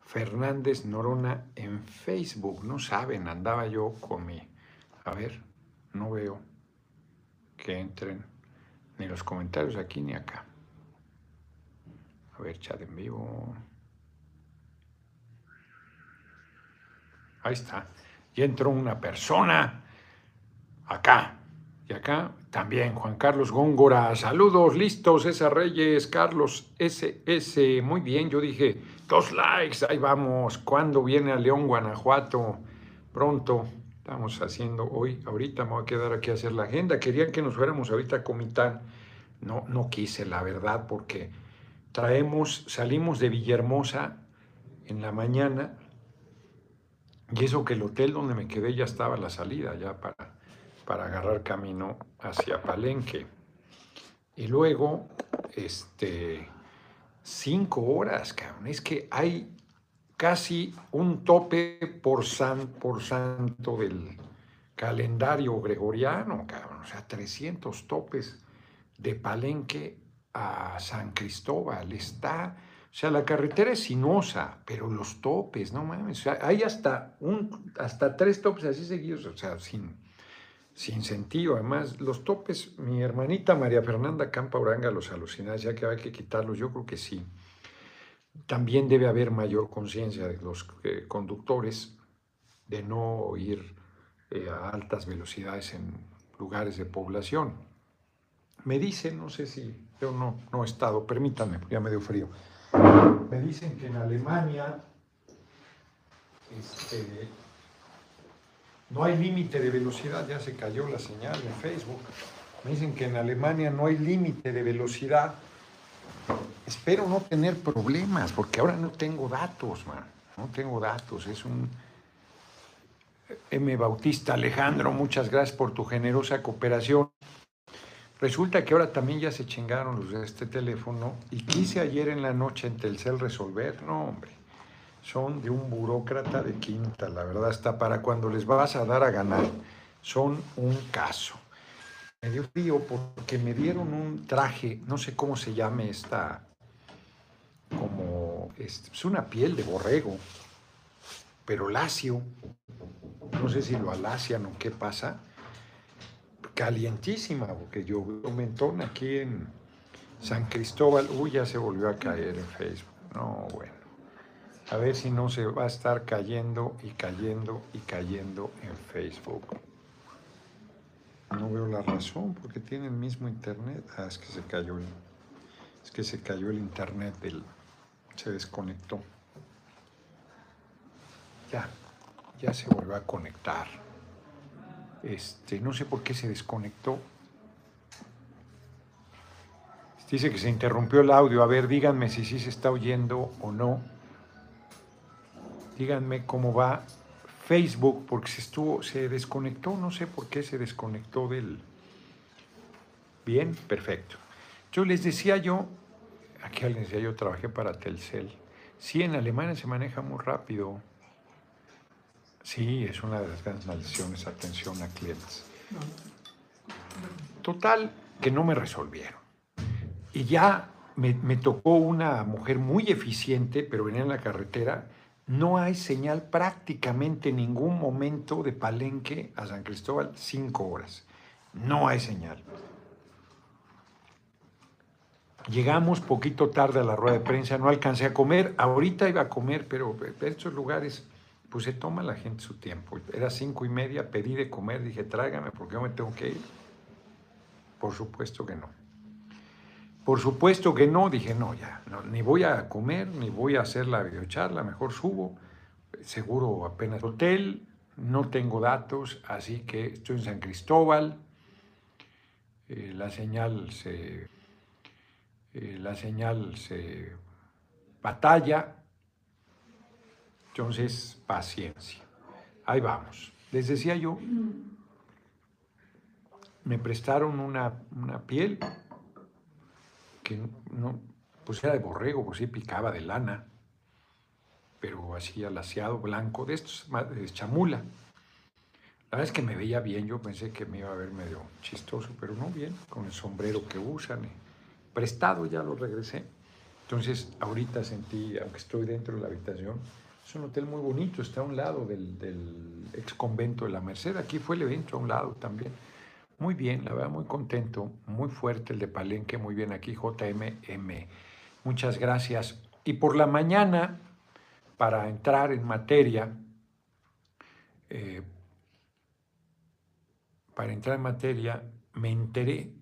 Fernández Norona en Facebook. No saben, andaba yo con mi... A ver, no veo que entren ni los comentarios aquí ni acá. A ver, chat en vivo. Ahí está. Y entró una persona acá. Y acá también Juan Carlos Góngora. Saludos, listos, César Reyes, Carlos SS. Muy bien, yo dije, dos likes, ahí vamos. ¿Cuándo viene a León, Guanajuato? Pronto. Estamos haciendo hoy, ahorita me voy a quedar aquí a hacer la agenda. Querían que nos fuéramos ahorita a Comitán. No, no quise, la verdad, porque traemos, salimos de Villahermosa en la mañana y eso que el hotel donde me quedé ya estaba la salida, ya para, para agarrar camino hacia Palenque. Y luego, este, cinco horas, cabrón. Es que hay casi un tope por, san, por santo del calendario gregoriano, cabrón. O sea, 300 topes de Palenque a San Cristóbal. Está, o sea, la carretera es sinuosa, pero los topes, no mames. O sea, hay hasta, un, hasta tres topes así seguidos, o sea, sin, sin sentido. Además, los topes, mi hermanita María Fernanda Campa Uranga los alucina, ya que hay que quitarlos, yo creo que sí. También debe haber mayor conciencia de los eh, conductores de no ir eh, a altas velocidades en lugares de población. Me dicen, no sé si yo no, no he estado, permítanme, ya me dio frío. Me dicen que en Alemania este, no hay límite de velocidad, ya se cayó la señal en Facebook. Me dicen que en Alemania no hay límite de velocidad. Espero no tener problemas, porque ahora no tengo datos, man. No tengo datos. Es un M. Bautista Alejandro, muchas gracias por tu generosa cooperación. Resulta que ahora también ya se chingaron los de este teléfono y quise ayer en la noche en Telcel resolver. No, hombre, son de un burócrata de quinta, la verdad está para cuando les vas a dar a ganar. Son un caso. Me dio frío porque me dieron un traje, no sé cómo se llame esta, como, es una piel de borrego, pero lacio. No sé si lo alacian o qué pasa calientísima, porque yo un mentón aquí en San Cristóbal. Uy, ya se volvió a caer en Facebook. No, bueno. A ver si no se va a estar cayendo y cayendo y cayendo en Facebook. No veo la razón, porque tiene el mismo internet. Ah, es que se cayó el, es que se cayó el internet del, se desconectó. Ya, ya se volvió a conectar. Este, no sé por qué se desconectó. Dice que se interrumpió el audio. A ver, díganme si sí se está oyendo o no. Díganme cómo va Facebook, porque se estuvo, se desconectó, no sé por qué se desconectó del. Bien, perfecto. Yo les decía yo, aquí alguien decía yo trabajé para Telcel. Sí, en Alemania se maneja muy rápido. Sí, es una de las grandes maldiciones, atención a clientes. Total, que no me resolvieron. Y ya me, tocó una mujer muy eficiente, pero venía en la carretera. No hay señal prácticamente en ningún momento de Palenque a San Cristóbal, cinco horas. No hay señal. Llegamos poquito tarde a la rueda de prensa, no alcancé a comer. Ahorita iba a comer, pero estos lugares pues se toma la gente su tiempo. Era cinco y media, pedí de comer, dije, tráigame porque yo me tengo que ir. Por supuesto que no. Por supuesto que no, dije, no, ya, ni voy a comer, ni voy a hacer la videocharla, mejor subo. Seguro apenas hotel, no tengo datos, así que estoy en San Cristóbal. Eh, la señal se. Eh, la señal se batalla, entonces, paciencia. Ahí vamos. Les decía yo, me prestaron una, piel no, pues era de borrego, pues sí picaba de lana, pero así alaciado, blanco, de estos, de chamula. La verdad es que me veía bien, yo pensé que me iba a ver medio chistoso, pero no bien, con el sombrero que usan. Prestado ya lo regresé. Entonces, ahorita sentí, aunque estoy dentro de la habitación, es un hotel muy bonito, está a un lado del, del ex convento de la Merced. Aquí fue el evento a un lado también. Muy bien, la verdad, muy contento, muy fuerte el de Palenque, muy bien aquí, JMM. Muchas gracias. Y por la mañana, para entrar en materia, eh, para entrar en materia, me enteré,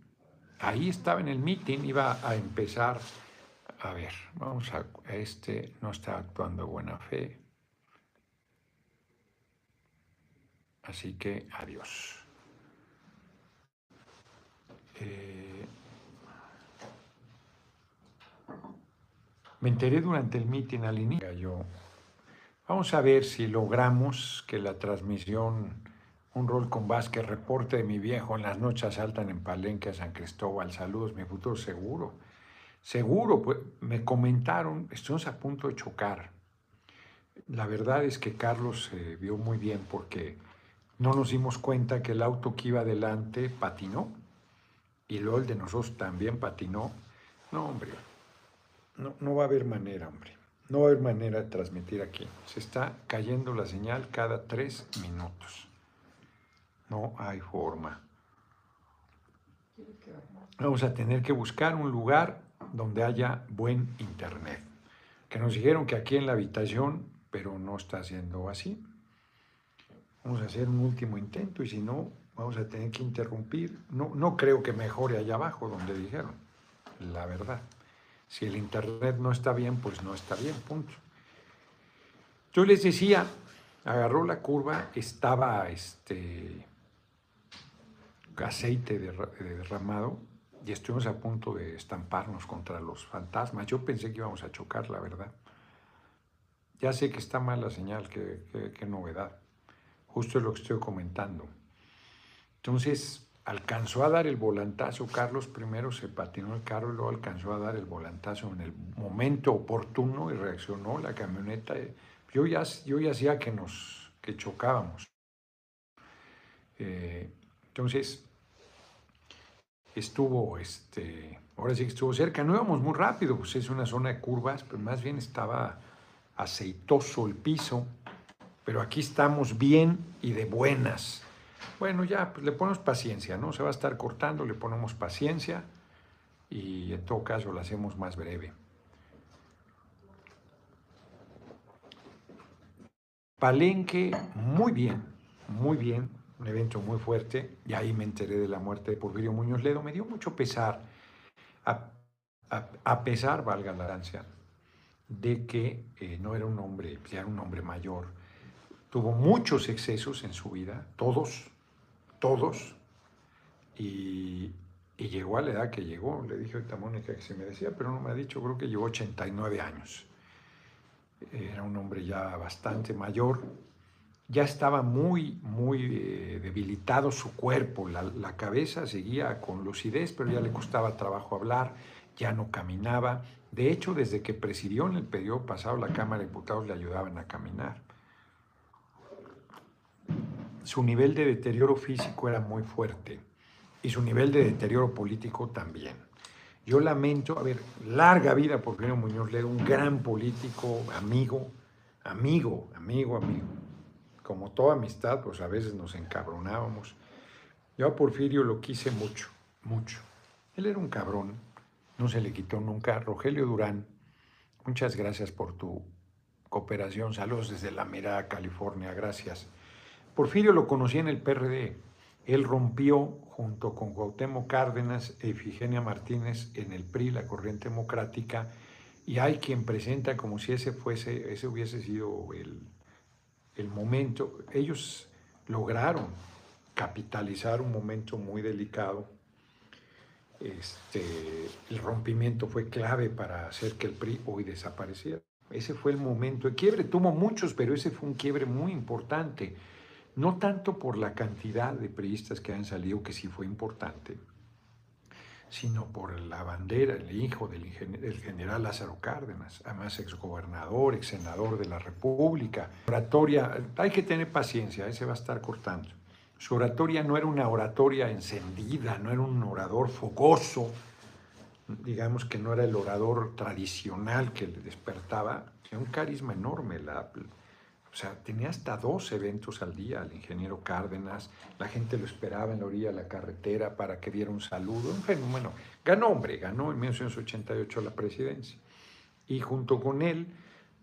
ahí estaba en el meeting, iba a empezar, a ver, vamos a, este no está actuando buena fe, así que adiós. Eh, me enteré durante el meeting al inicio, yo, vamos a ver si logramos que la transmisión un rol con Vázquez, reporte de mi viejo, en las noches saltan en Palenque a San Cristóbal, saludos, mi futuro seguro. Seguro, pues me comentaron, estuvimos a punto de chocar. La verdad es que Carlos se vio muy bien porque no nos dimos cuenta que el auto que iba adelante patinó y luego el de nosotros también patinó. No, hombre, no, no va a haber manera, hombre. No va a haber manera de transmitir aquí. Se está cayendo la señal cada tres minutos. No hay forma. Vamos a tener que buscar un lugar donde haya buen internet. Que nos dijeron que aquí en la habitación, pero no está siendo así. Vamos a hacer un último intento y si no, vamos a tener que interrumpir. No, no creo que mejore allá abajo donde dijeron, la verdad. Si el internet no está bien, pues no está bien, punto. Yo les decía, agarró la curva, estaba este, aceite derramado y estuvimos a punto de estamparnos contra los fantasmas. Yo pensé que íbamos a chocar, la verdad. Ya sé que está mal la señal, qué, novedad. Justo es lo que estoy comentando. Entonces, alcanzó a dar el volantazo. Carlos primero se patinó el carro y luego alcanzó a dar el volantazo en el momento oportuno y reaccionó la camioneta. Yo ya, yo ya hacía que nos que chocábamos. Eh, entonces, estuvo, este, ahora sí que estuvo cerca. No íbamos muy rápido, pues es una zona de curvas, pero más bien estaba aceitoso el piso. Pero aquí estamos bien y de buenas. Bueno, ya, pues le ponemos paciencia, ¿no? Se va a estar cortando, le ponemos paciencia y en todo caso lo hacemos más breve. Palenque, muy bien, muy bien un evento muy fuerte, y ahí me enteré de la muerte de Porfirio Muñoz Ledo. Me dio mucho pesar, a, pesar, valga la gracia, de que eh, no era un hombre, ya era un hombre mayor. Tuvo muchos excesos en su vida, todos, todos, y, llegó a la edad que llegó. Le dije ahorita a Mónica que se me decía, pero no me ha dicho, creo que llegó 89 años. Era un hombre ya bastante mayor, ya estaba muy, muy eh, debilitado su cuerpo, la, cabeza seguía con lucidez, pero ya le costaba trabajo hablar, ya no caminaba. De hecho, desde que presidió en el periodo pasado, la Cámara de Diputados le ayudaban a caminar. Su nivel de deterioro físico era muy fuerte y su nivel de deterioro político también. Yo lamento, a ver, larga vida por Porfirio Muñoz Ledo, un gran político, amigo, amigo, amigo, amigo como toda amistad, pues a veces nos encabronábamos. Yo a Porfirio lo quise mucho, mucho. Él era un cabrón, no se le quitó nunca. Rogelio Durán, muchas gracias por tu cooperación. Saludos desde La Mirada, California, gracias. Porfirio lo conocí en el PRD. Él rompió junto con Cuauhtémoc Cárdenas e Ifigenia Martínez en el PRI, la Corriente Democrática, y hay quien presenta como si ese fuese, ese hubiese sido el el momento, ellos lograron capitalizar un momento muy delicado. Este, el rompimiento fue clave para hacer que el PRI hoy desapareciera. Ese fue el momento de quiebre. Tuvo muchos, pero ese fue un quiebre muy importante. No tanto por la cantidad de priistas que han salido, que sí fue importante, sino por la bandera, el hijo del, general Lázaro Cárdenas, además exgobernador, ex senador de la República. Oratoria, hay que tener paciencia, ese va a estar cortando. Su oratoria no era una oratoria encendida, no era un orador fogoso, digamos que no era el orador tradicional que le despertaba, tenía un carisma enorme. O sea, tenía hasta dos eventos al día, el ingeniero Cárdenas, la gente lo esperaba en la orilla de la carretera para que diera un saludo, un fenómeno. Ganó, hombre, ganó en 1988 la presidencia. Y junto con él,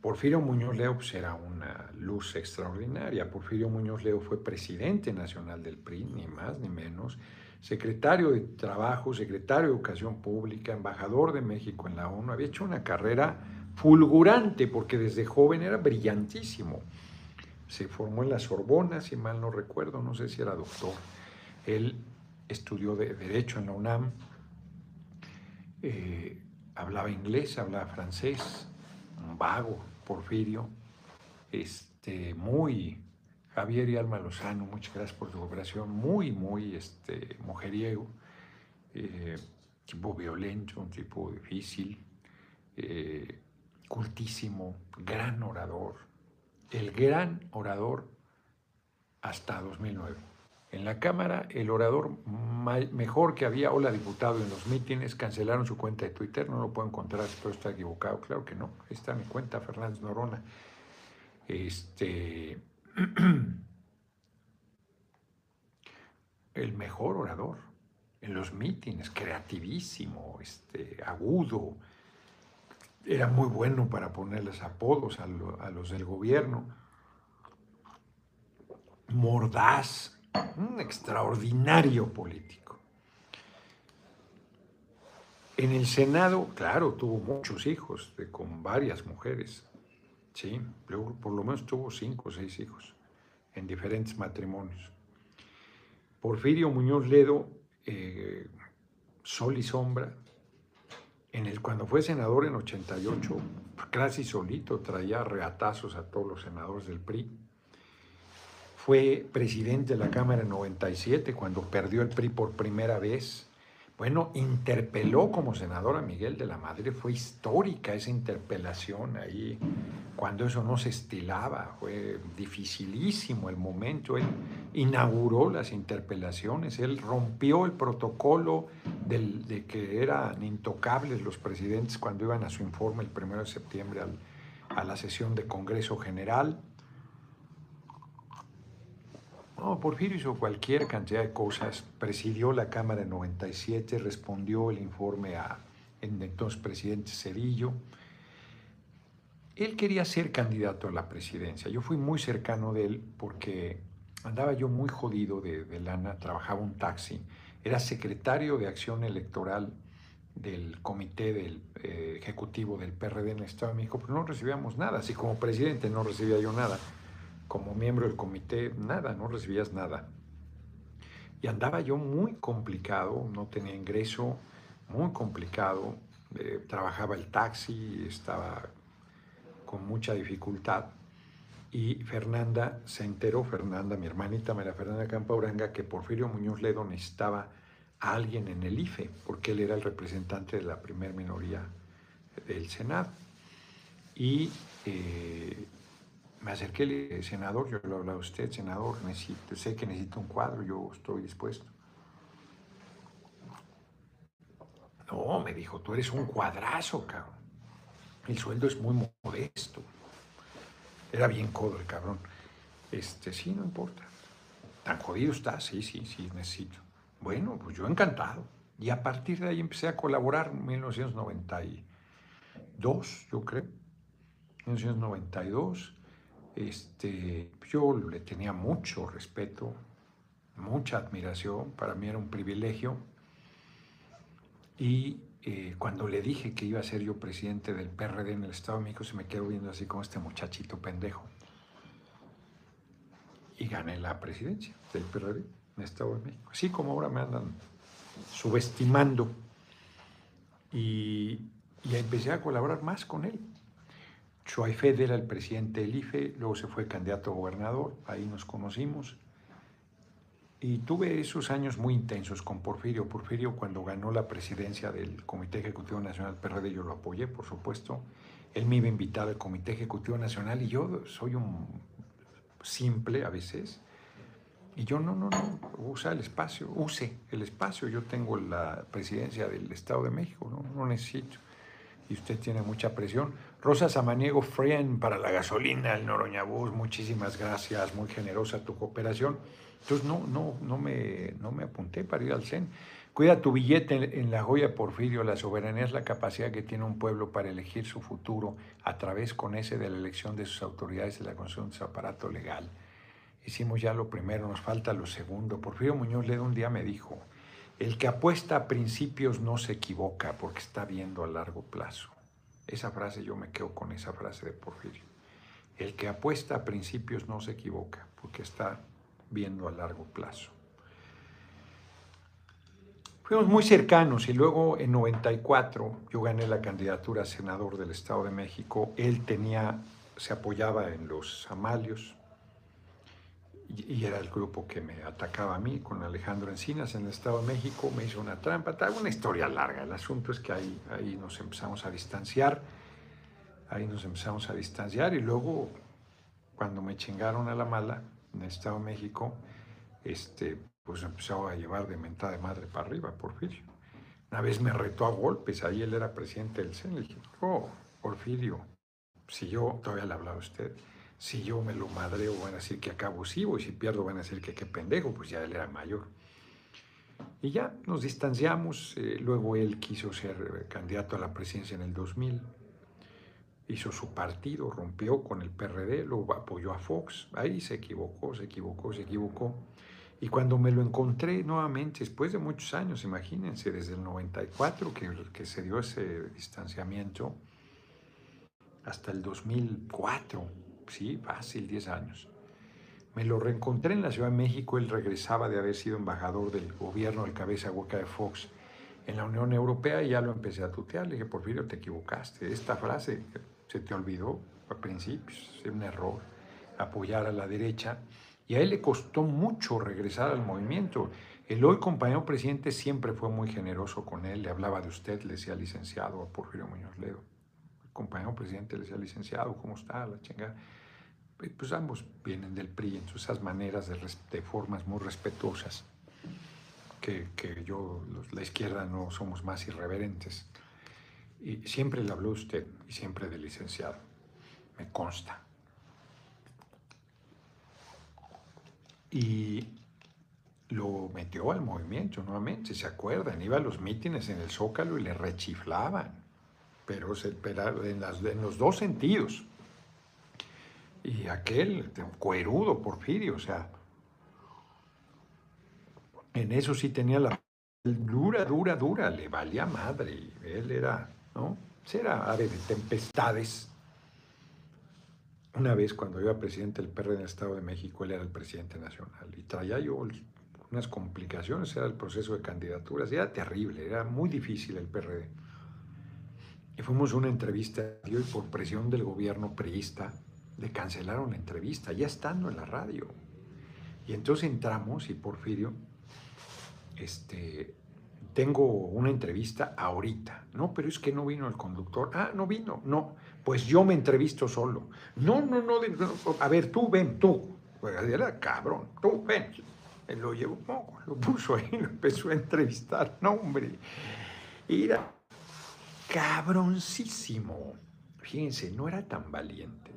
Porfirio Muñoz Leo pues, era una luz extraordinaria. Porfirio Muñoz Leo fue presidente nacional del PRI, ni más ni menos secretario de Trabajo, secretario de Educación Pública, embajador de México en la ONU, había hecho una carrera fulgurante porque desde joven era brillantísimo. Se formó en la Sorbona, si mal no recuerdo, no sé si era doctor. Él estudió de Derecho en la UNAM, eh, hablaba inglés, hablaba francés, un vago, Porfirio, este, muy Javier y Alma Lozano, muchas gracias por su cooperación. Muy, muy este, mujeriego, eh, tipo violento, un tipo difícil, eh, cultísimo, gran orador. El gran orador hasta 2009. En la Cámara, el orador mejor que había, hola diputado, en los mítines, cancelaron su cuenta de Twitter, no lo puedo encontrar, todo está equivocado, claro que no, ahí está mi cuenta, Fernández Norona. Este, el mejor orador en los mítines, creativísimo, este, agudo. Era muy bueno para ponerles apodos a, los del gobierno. Mordaz, un extraordinario político. En el Senado, claro, tuvo muchos hijos, con varias mujeres. Sí, por lo menos tuvo cinco o seis hijos en diferentes matrimonios. Porfirio Muñoz Ledo, eh, Sol y Sombra, en el, cuando fue senador en 88, casi solito traía reatazos a todos los senadores del PRI. Fue presidente de la Cámara en 97, cuando perdió el PRI por primera vez bueno, interpeló como senador a Miguel de la Madre, fue histórica esa interpelación ahí, cuando eso no se estilaba, fue dificilísimo el momento, él inauguró las interpelaciones, él rompió el protocolo de que eran intocables los presidentes cuando iban a su informe el 1 de septiembre a la sesión de Congreso General, no, Porfirio hizo cualquier cantidad de cosas. Presidió la Cámara en 97, respondió el informe a entonces presidente Cedillo. Él quería ser candidato a la presidencia. Yo fui muy cercano de él porque andaba yo muy jodido de, lana, trabajaba un taxi. Era secretario de acción electoral del comité del eh, ejecutivo del PRD en el Estado de México, pero no recibíamos nada. Así como presidente no recibía yo nada como miembro del comité, nada, no recibías nada. Y andaba yo muy complicado, no tenía ingreso, muy complicado, eh, trabajaba el taxi, estaba con mucha dificultad. Y Fernanda se enteró, Fernanda, mi hermanita María Fernanda Campauranga, que Porfirio Muñoz Ledo necesitaba a alguien en el IFE, porque él era el representante de la primer minoría del Senado. Y eh, me acerqué y le dije, senador, yo le hablado a usted, senador, necesito, sé que necesito un cuadro, yo estoy dispuesto. No, me dijo, tú eres un cuadrazo, cabrón. El sueldo es muy modesto. Era bien codo el cabrón. Este, sí, no importa. Tan jodido está, sí, sí, sí, necesito. Bueno, pues yo encantado. Y a partir de ahí empecé a colaborar en 1992, yo creo. 1992 este, yo le tenía mucho respeto, mucha admiración, para mí era un privilegio. Y eh, cuando le dije que iba a ser yo presidente del PRD en el Estado de México, se me quedó viendo así como este muchachito pendejo. Y gané la presidencia del PRD en el Estado de México. Así como ahora me andan subestimando. Y, y empecé a colaborar más con él. Fed era el presidente del IFE, luego se fue candidato a gobernador, ahí nos conocimos. Y tuve esos años muy intensos con Porfirio. Porfirio cuando ganó la presidencia del Comité Ejecutivo Nacional PRD, yo lo apoyé, por supuesto. Él me iba a invitar al Comité Ejecutivo Nacional y yo soy un simple a veces. Y yo, no, no, no, usa el espacio, use el espacio. Yo tengo la presidencia del Estado de México, no necesito. Y usted tiene mucha presión. Rosa Samaniego Frien para la gasolina, el Noroñabús, muchísimas gracias, muy generosa tu cooperación. Entonces no, no, no, me, no me apunté para ir al CEN. Cuida tu billete en la joya Porfirio. La soberanía es la capacidad que tiene un pueblo para elegir su futuro a través con ese de la elección de sus autoridades y la construcción de su aparato legal. Hicimos ya lo primero, nos falta lo segundo. Porfirio Muñoz Ledo un día me dijo, el que apuesta a principios no se equivoca porque está viendo a largo plazo. Esa frase yo me quedo con esa frase de Porfirio. El que apuesta a principios no se equivoca porque está viendo a largo plazo. Fuimos muy cercanos y luego en 94 yo gané la candidatura a senador del Estado de México. Él tenía, se apoyaba en los Amalios y era el grupo que me atacaba a mí con Alejandro Encinas en el Estado de México. Me hizo una trampa, una historia larga. El asunto es que ahí, ahí nos empezamos a distanciar, ahí nos empezamos a distanciar y luego cuando me chingaron a la mala en el Estado de México, este, pues empezó a llevar de mentada de madre para arriba, Porfirio. Una vez me retó a golpes, ahí él era presidente del CEN, le dije, oh, Porfirio, si yo, todavía le hablaba a usted, si yo me lo madreo van a decir que acá abusivo y si pierdo van a decir que qué pendejo, pues ya él era mayor. Y ya nos distanciamos, eh, luego él quiso ser eh, candidato a la presidencia en el 2000, hizo su partido, rompió con el PRD, lo apoyó a Fox, ahí se equivocó, se equivocó, se equivocó. Y cuando me lo encontré nuevamente, después de muchos años, imagínense, desde el 94 que, que se dio ese distanciamiento, hasta el 2004, sí, fácil, 10 años. Me lo reencontré en la Ciudad de México, él regresaba de haber sido embajador del gobierno del cabeza hueca de Fox en la Unión Europea y ya lo empecé a tutear. Le dije, Porfirio, te equivocaste. Esta frase se te olvidó a principios, es un error, apoyar a la derecha. Y a él le costó mucho regresar al movimiento. El hoy compañero presidente siempre fue muy generoso con él, le hablaba de usted, le decía licenciado a Porfirio Muñoz Ledo. Compañero presidente le decía licenciado, ¿cómo está? La chingada. Pues ambos vienen del PRI, en esas maneras de, formas muy respetuosas, que, que yo, la izquierda, no somos más irreverentes. Y siempre le habló usted, y siempre de licenciado, me consta. y lo metió al movimiento nuevamente, ¿se acuerdan? Iba a los mítines en el Zócalo y le rechiflaban, pero, en, los dos sentidos. Y aquel cuerudo Porfirio, o sea, en eso sí tenía la dura, dura, dura, le valía madre, él era, ¿no? Era ave de tempestades, una vez cuando yo era presidente del PRD en el Estado de México, él era el presidente nacional y traía yo unas complicaciones, era el proceso de candidaturas, era terrible, era muy difícil el PRD. Y fuimos una entrevista y por presión del gobierno priista le cancelaron la entrevista, ya estando en la radio. Y entonces entramos y Porfirio, este, tengo una entrevista ahorita. No, pero es que no vino el conductor. Ah, no vino. No, pues yo me entrevisto solo. No, no, no. A ver, tú ven, tú. Pues cabrón. Tú ven. Él lo llevó, lo puso ahí, lo empezó a entrevistar. No, hombre. Era cabroncísimo. Fíjense, no era tan valiente.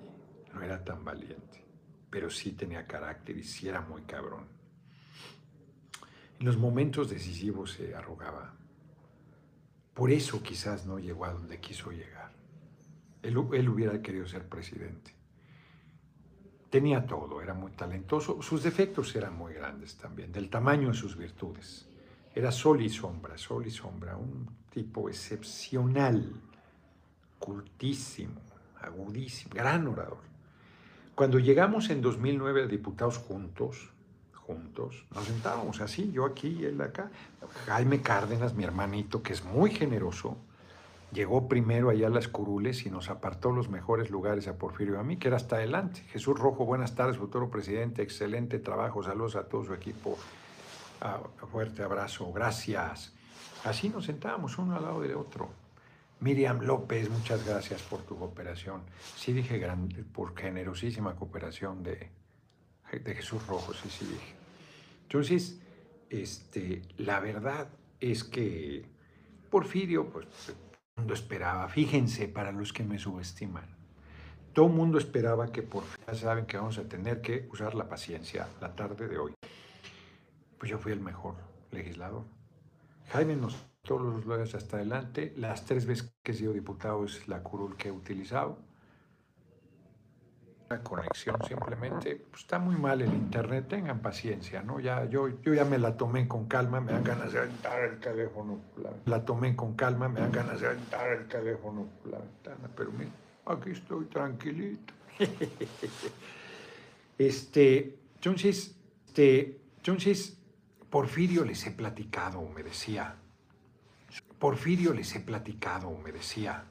No era tan valiente. Pero sí tenía carácter y sí era muy cabrón. En los momentos decisivos se arrogaba. Por eso quizás no llegó a donde quiso llegar. Él, hubiera querido ser presidente. Tenía todo, era muy talentoso. Sus defectos eran muy grandes también, del tamaño de sus virtudes. Era sol y sombra, sol y sombra, un tipo excepcional, cultísimo, agudísimo, gran orador. Cuando llegamos en 2009 a diputados juntos, juntos, nos sentábamos así, yo aquí y él acá. Jaime Cárdenas, mi hermanito, que es muy generoso, llegó primero allá a las curules y nos apartó los mejores lugares a Porfirio y a mí, que era hasta adelante. Jesús Rojo, buenas tardes, futuro presidente, excelente trabajo, saludos a todo su equipo, ah, fuerte abrazo, gracias. Así nos sentábamos uno al lado del otro. Miriam López, muchas gracias por tu cooperación. Sí dije grande, por generosísima cooperación de, de Jesús Rojo, sí, sí dije. Entonces, este, la verdad es que Porfirio, pues mundo esperaba, fíjense para los que me subestiman, todo el mundo esperaba que Porfirio, ya saben que vamos a tener que usar la paciencia la tarde de hoy. Pues yo fui el mejor legislador. Jaime nos todos los lugares hasta adelante. Las tres veces que he sido diputado es la curul que he utilizado. La conexión simplemente, pues, está muy mal el internet, tengan paciencia, ¿no? Ya, yo, yo ya me la tomé con calma, me dan ganas de aventar el teléfono la, la tomé con calma, me dan ganas de aventar el teléfono la ventana, pero mira, aquí estoy tranquilito. este, entonces, este, entonces, Porfirio les he platicado, me decía, Porfirio les he platicado, me decía,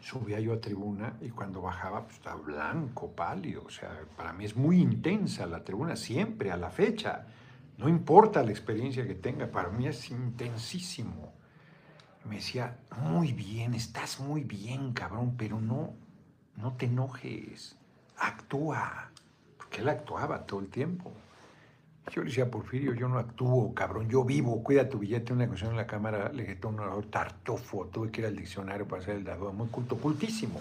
subía yo a tribuna y cuando bajaba pues, estaba blanco, pálido. O sea, para mí es muy intensa la tribuna, siempre, a la fecha. No importa la experiencia que tenga, para mí es intensísimo. Me decía, muy bien, estás muy bien, cabrón, pero no, no te enojes, actúa. Porque él actuaba todo el tiempo. Yo le decía a Porfirio, yo no actúo, cabrón, yo vivo, cuida tu billete. Una ocasión en la cámara le a un orador tartofo, tuve que ir al diccionario para hacer el dado, muy culto, cultísimo,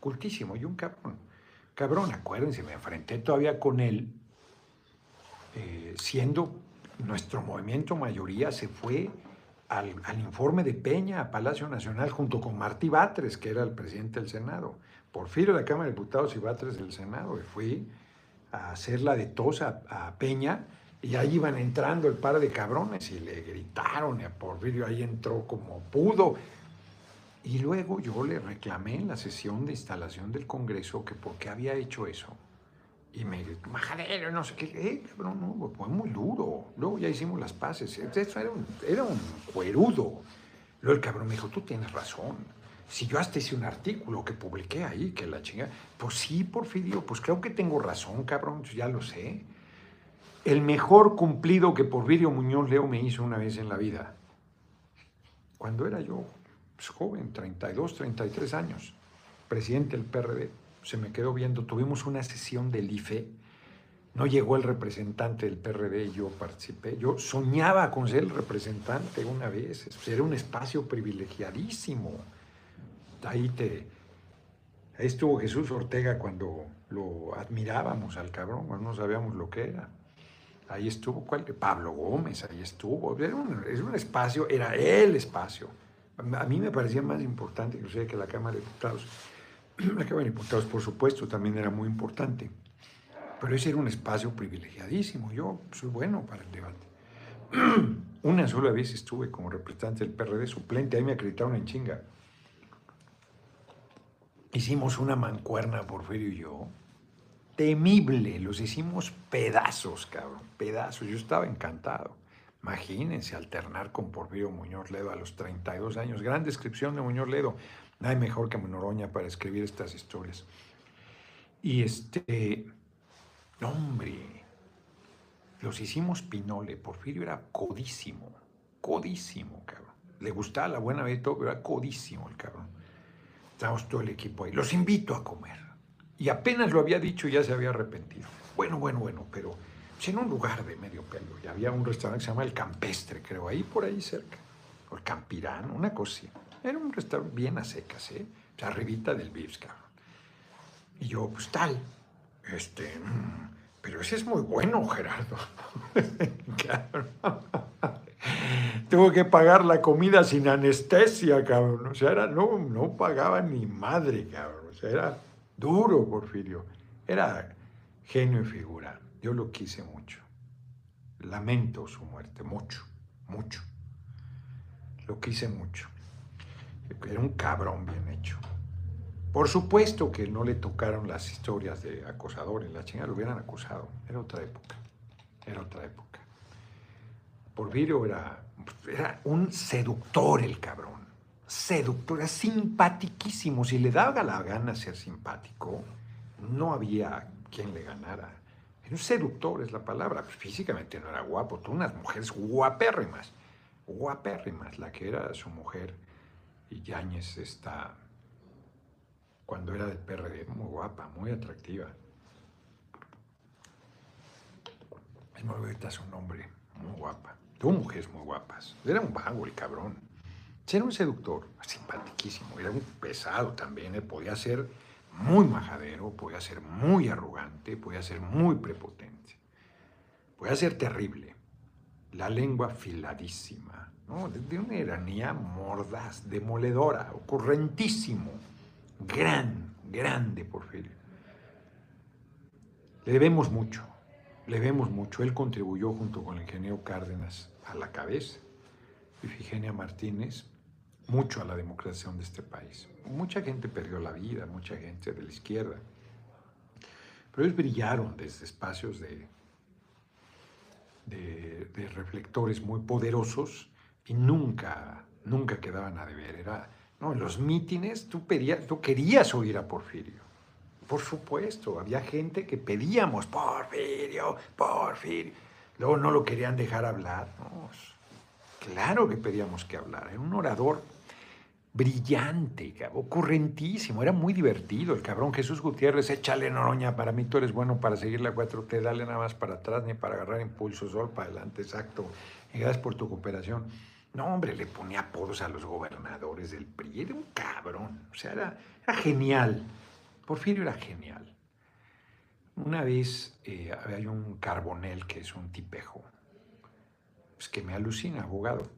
cultísimo, y un cabrón. Cabrón, acuérdense, me enfrenté todavía con él, eh, siendo nuestro movimiento mayoría, se fue al, al, informe de Peña a Palacio Nacional junto con Martí Batres, que era el presidente del Senado. Porfirio de la Cámara de Diputados y Batres del Senado, y fui a hacerla de tos a, Peña y ahí iban entrando el par de cabrones y le gritaron y a Porfirio ahí entró como pudo. Y luego yo le reclamé en la sesión de instalación del Congreso que por qué había hecho eso. Y me gritó, majadero, no sé qué. Eh, cabrón, no, fue muy duro. Luego ya hicimos las paces. Eso era un, era un cuerudo. Luego el cabrón me dijo, tú tienes razón si yo hasta hice un artículo que publiqué ahí, que la chinga, pues sí, Porfirio, pues creo que tengo razón, cabrón, pues ya lo sé. El mejor cumplido que Porfirio Muñoz Leo me hizo una vez en la vida, cuando era yo pues, joven, 32, 33 años, presidente del PRD, se me quedó viendo, tuvimos una sesión del IFE, no llegó el representante del PRD y yo participé. Yo soñaba con ser el representante una vez, era un espacio privilegiadísimo ahí te... Ahí estuvo Jesús Ortega cuando lo admirábamos al cabrón, cuando no sabíamos lo que era. Ahí estuvo ¿cuál? Pablo Gómez, ahí estuvo. Era un, espacio, era el espacio. A mí me parecía más importante inclusive que la Cámara de Diputados. La Cámara de Diputados, por supuesto, también era muy importante. Pero ese era un espacio privilegiadísimo. Yo soy bueno para el debate. Una sola vez estuve como representante del PRD suplente, ahí me acreditaron en chinga. Hicimos una mancuerna, Porfirio y yo, temible, los hicimos pedazos, cabrón, pedazos. Yo estaba encantado. Imagínense alternar con Porfirio Muñoz Ledo a los 32 años. Gran descripción de Muñoz Ledo. No hay mejor que Noroña para escribir estas historias. Y este, hombre, los hicimos pinole. Porfirio era codísimo, codísimo, cabrón. Le gustaba la buena vida pero era codísimo el cabrón. Estamos todo el equipo ahí. Los invito a comer. Y apenas lo había dicho, ya se había arrepentido. Bueno, bueno, bueno, pero pues, en un lugar de medio pelo. Y había un restaurante que se llama El Campestre, creo, ahí por ahí cerca. O el Campirán, una cosa Era un restaurante bien a secas, ¿eh? O sea, arribita del Vips. Y yo, pues tal. Este, mm, pero ese es muy bueno, Gerardo. Tuvo que pagar la comida sin anestesia, cabrón. O sea, era, no, no pagaba ni madre, cabrón. O sea, era duro, Porfirio. Era genio y figura. Yo lo quise mucho. Lamento su muerte, mucho, mucho. Lo quise mucho. Era un cabrón bien hecho. Por supuesto que no le tocaron las historias de acosadores, la chingada lo hubieran acusado. Era otra época. Era otra época. Porfirio era, era un seductor el cabrón. Seductor, era simpaticísimo. Si le daba la gana ser simpático, no había quien le ganara. Era un seductor, es la palabra. Físicamente no era guapo. Tú unas mujeres guapérrimas. Guapérrimas. La que era su mujer. Y Yáñez está, cuando era del PRD, muy guapa, muy atractiva. me olvidó su nombre, muy guapa. Tuvo mujeres muy guapas. Era un vago el cabrón. Era un seductor, simpaticísimo. Era un pesado también. Él podía ser muy majadero, podía ser muy arrogante, podía ser muy prepotente. Podía ser terrible. La lengua filadísima, ¿no? De una iranía mordaz, demoledora, ocurrentísimo. Gran, grande Porfirio. Le debemos mucho le vemos mucho. Él contribuyó junto con el ingeniero Cárdenas a la cabeza y Figenia Martínez mucho a la democraciación de este país. Mucha gente perdió la vida, mucha gente de la izquierda, pero ellos brillaron desde espacios de, de, reflectores muy poderosos y nunca, nunca quedaban a deber. Era, no, en los mítines tú, pedías, tú querías oír a Porfirio. Por supuesto, había gente que pedíamos, Porfirio, Porfirio. Luego no lo querían dejar hablar. claro que pedíamos que hablara. Era un orador brillante, ocurrentísimo, era muy divertido. El cabrón Jesús Gutiérrez, échale Noroña, para mí tú eres bueno para seguir la 4T, dale nada más para atrás ni para agarrar impulso, sol para adelante, exacto. Y gracias por tu cooperación. No, hombre, le ponía apodos a los gobernadores del PRI, era un cabrón, o sea, era, era genial. Porfirio era genial. Una vez eh, hay un carbonel que es un tipejo, pues que me alucina, abogado,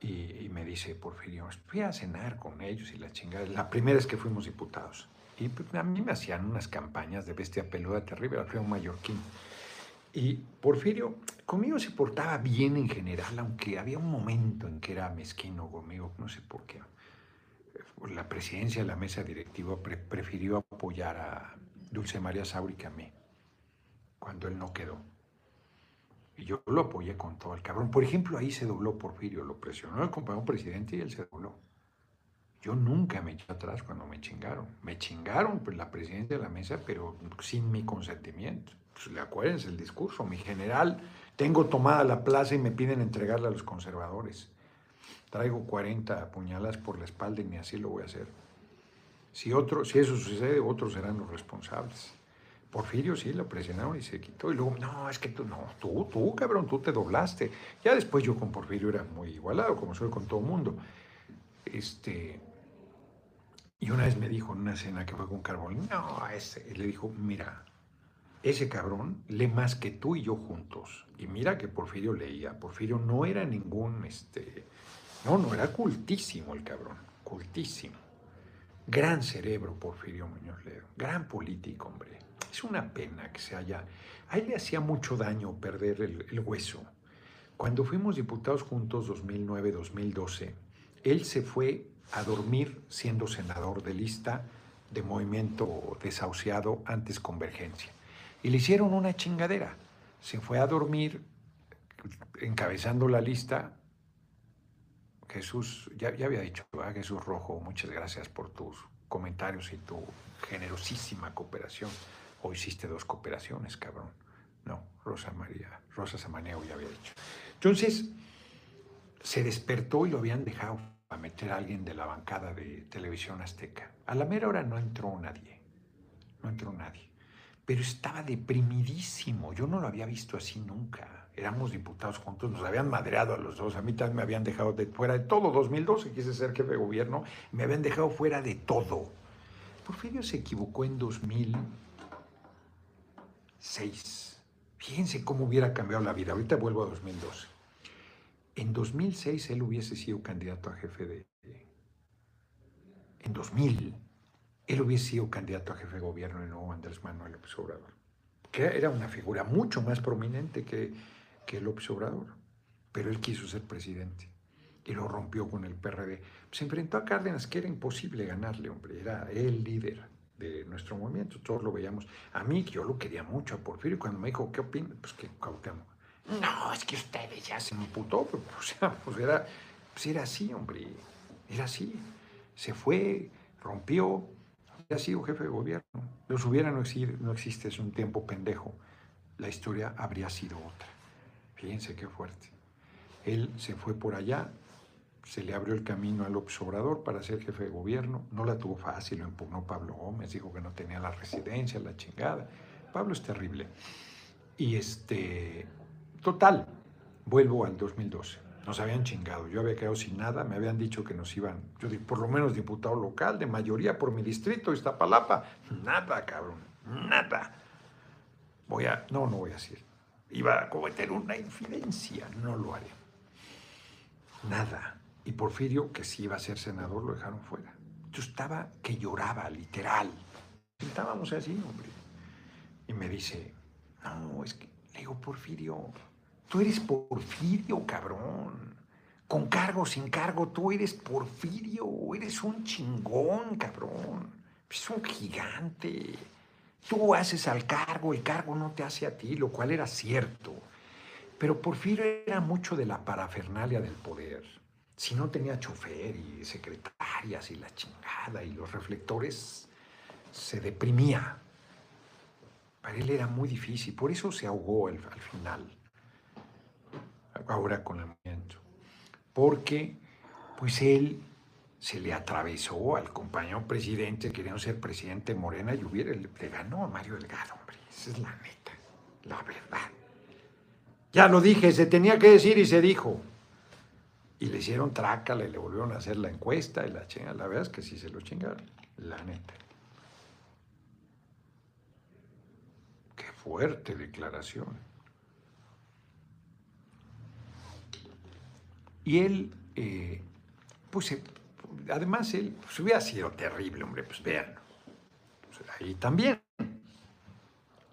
y, me dice, Porfirio, fui a cenar con ellos y la chingada. La primera es que fuimos diputados. Y pues, a mí me hacían unas campañas de bestia peluda terrible, fui un mallorquín. Y Porfirio conmigo se portaba bien en general, aunque había un momento en que era mezquino conmigo, no sé por qué la presidencia de la mesa directiva prefirió apoyar a Dulce María Sauri que a mí, cuando él no quedó. Y yo lo apoyé con todo el cabrón. Por ejemplo, ahí se dobló Porfirio, lo presionó el compañero presidente y él se dobló. Yo nunca me eché atrás cuando me chingaron. Me chingaron pues, la presidencia de la mesa, pero sin mi consentimiento. Pues, le acuérdense el discurso. Mi general, tengo tomada la plaza y me piden entregarla a los conservadores. Traigo 40 puñalas por la espalda y ni así lo voy a hacer. Si, otro, si eso sucede, otros serán los responsables. Porfirio sí lo presionaron y se quitó. Y luego, no, es que tú, no, tú, tú, cabrón, tú te doblaste. Ya después yo con Porfirio era muy igualado, como soy con todo mundo. Este, y una vez me dijo en una cena que fue con Carbón, no, ese, le dijo, mira, ese cabrón lee más que tú y yo juntos. Y mira que Porfirio leía. Porfirio no era ningún, este, no, no, era cultísimo el cabrón, cultísimo. Gran cerebro, Porfirio Muñoz Ledo, gran político, hombre. Es una pena que se haya... A él le hacía mucho daño perder el, hueso. Cuando fuimos diputados juntos 2009-2012, él se fue a dormir siendo senador de lista de movimiento desahuciado antes Convergencia. Y le hicieron una chingadera. Se fue a dormir encabezando la lista Jesús, ya, había dicho, Jesús Rojo, muchas gracias por tus comentarios y tu generosísima cooperación. Hoy hiciste dos cooperaciones, cabrón. No, Rosa María, Rosa Samaneo ya había dicho. Entonces, se despertó y lo habían dejado a meter a alguien de la bancada de televisión azteca. A la mera hora no entró nadie, no entró nadie, pero estaba deprimidísimo, yo no lo había visto así nunca éramos diputados juntos, nos habían madreado a los dos, a mí también me habían dejado de, fuera de todo, 2012 quise ser jefe de gobierno, me habían dejado fuera de todo. Porfirio se equivocó en 2006. Fíjense cómo hubiera cambiado la vida. Ahorita vuelvo a 2012. En 2006 él hubiese sido candidato a jefe de... En 2000 él hubiese sido candidato a jefe de gobierno de nuevo Andrés Manuel López Obrador. Que era una figura mucho más prominente que que López Obrador, pero él quiso ser presidente y lo rompió con el PRD. Se enfrentó a Cárdenas, que era imposible ganarle, hombre, era el líder de nuestro movimiento, todos lo veíamos. A mí, yo lo quería mucho a Porfirio, cuando me dijo, ¿qué opina? Pues que Cuauhtémoc. No, es que ustedes ya se me putó, pues, pues era, pues era así, hombre, era así. Se fue, rompió, había sido jefe de gobierno. Los hubiera no existe, no existe, es un tiempo pendejo. La historia habría sido otra. Fíjense qué fuerte. Él se fue por allá, se le abrió el camino al Obrador para ser jefe de gobierno. No la tuvo fácil, lo impugnó Pablo Gómez, dijo que no tenía la residencia, la chingada. Pablo es terrible. Y este, total, vuelvo al 2012. Nos habían chingado, yo había quedado sin nada, me habían dicho que nos iban, yo por lo menos diputado local, de mayoría por mi distrito, Iztapalapa. Nada, cabrón, nada. Voy a, no, no voy a decir. Iba a cometer una infidencia, no lo haré. Nada. Y Porfirio, que sí iba a ser senador, lo dejaron fuera. Yo estaba que lloraba, literal. Estábamos así, hombre. Y me dice, no, es que, le digo, Porfirio, tú eres Porfirio, cabrón. Con cargo, sin cargo, tú eres Porfirio, eres un chingón, cabrón. Es un gigante. Tú haces al cargo, el cargo no te hace a ti, lo cual era cierto. Pero Porfirio era mucho de la parafernalia del poder. Si no tenía chofer y secretarias y la chingada y los reflectores, se deprimía. Para él era muy difícil, por eso se ahogó al, final, ahora con el movimiento. Porque pues él se le atravesó al compañero presidente, queriendo ser presidente Morena, y hubiera, le ganó a Mario Delgado, hombre. Esa es la neta, la verdad. Ya lo dije, se tenía que decir y se dijo. Y le hicieron trácala y le volvieron a hacer la encuesta y la chinga. La verdad es que sí se lo chingaron, la neta. Qué fuerte declaración. Y él, eh, pues además él pues, hubiera sido terrible, hombre, pues vean. Pues, ahí también.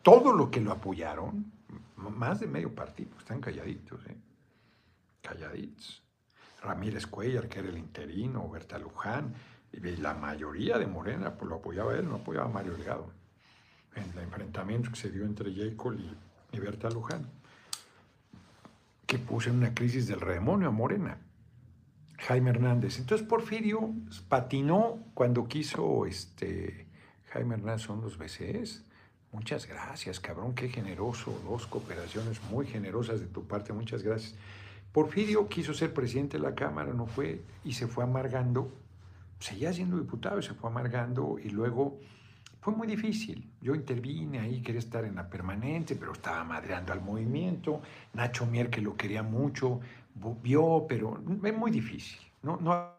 Todo lo que lo apoyaron, más de medio partido, están calladitos, ¿eh? Calladitos. Ramírez Cuellar, que era el interino, Berta Luján, y la mayoría de Morena pues, lo apoyaba él, no apoyaba a Mario Delgado. En el enfrentamiento que se dio entre Jacob y, y Berta Luján, que puso en una crisis del redemonio a Morena. Jaime Hernández. Entonces Porfirio patinó cuando quiso este, Jaime Hernández son los BCs. Muchas gracias, cabrón, qué generoso, dos cooperaciones muy generosas de tu parte, muchas gracias. Porfirio quiso ser presidente de la Cámara, no fue, y se fue amargando, seguía siendo diputado y se fue amargando, y luego fue muy difícil. Yo intervine ahí, quería estar en la permanente, pero estaba madreando al movimiento. Nacho Mier, que lo quería mucho, vio, pero es muy difícil. No, no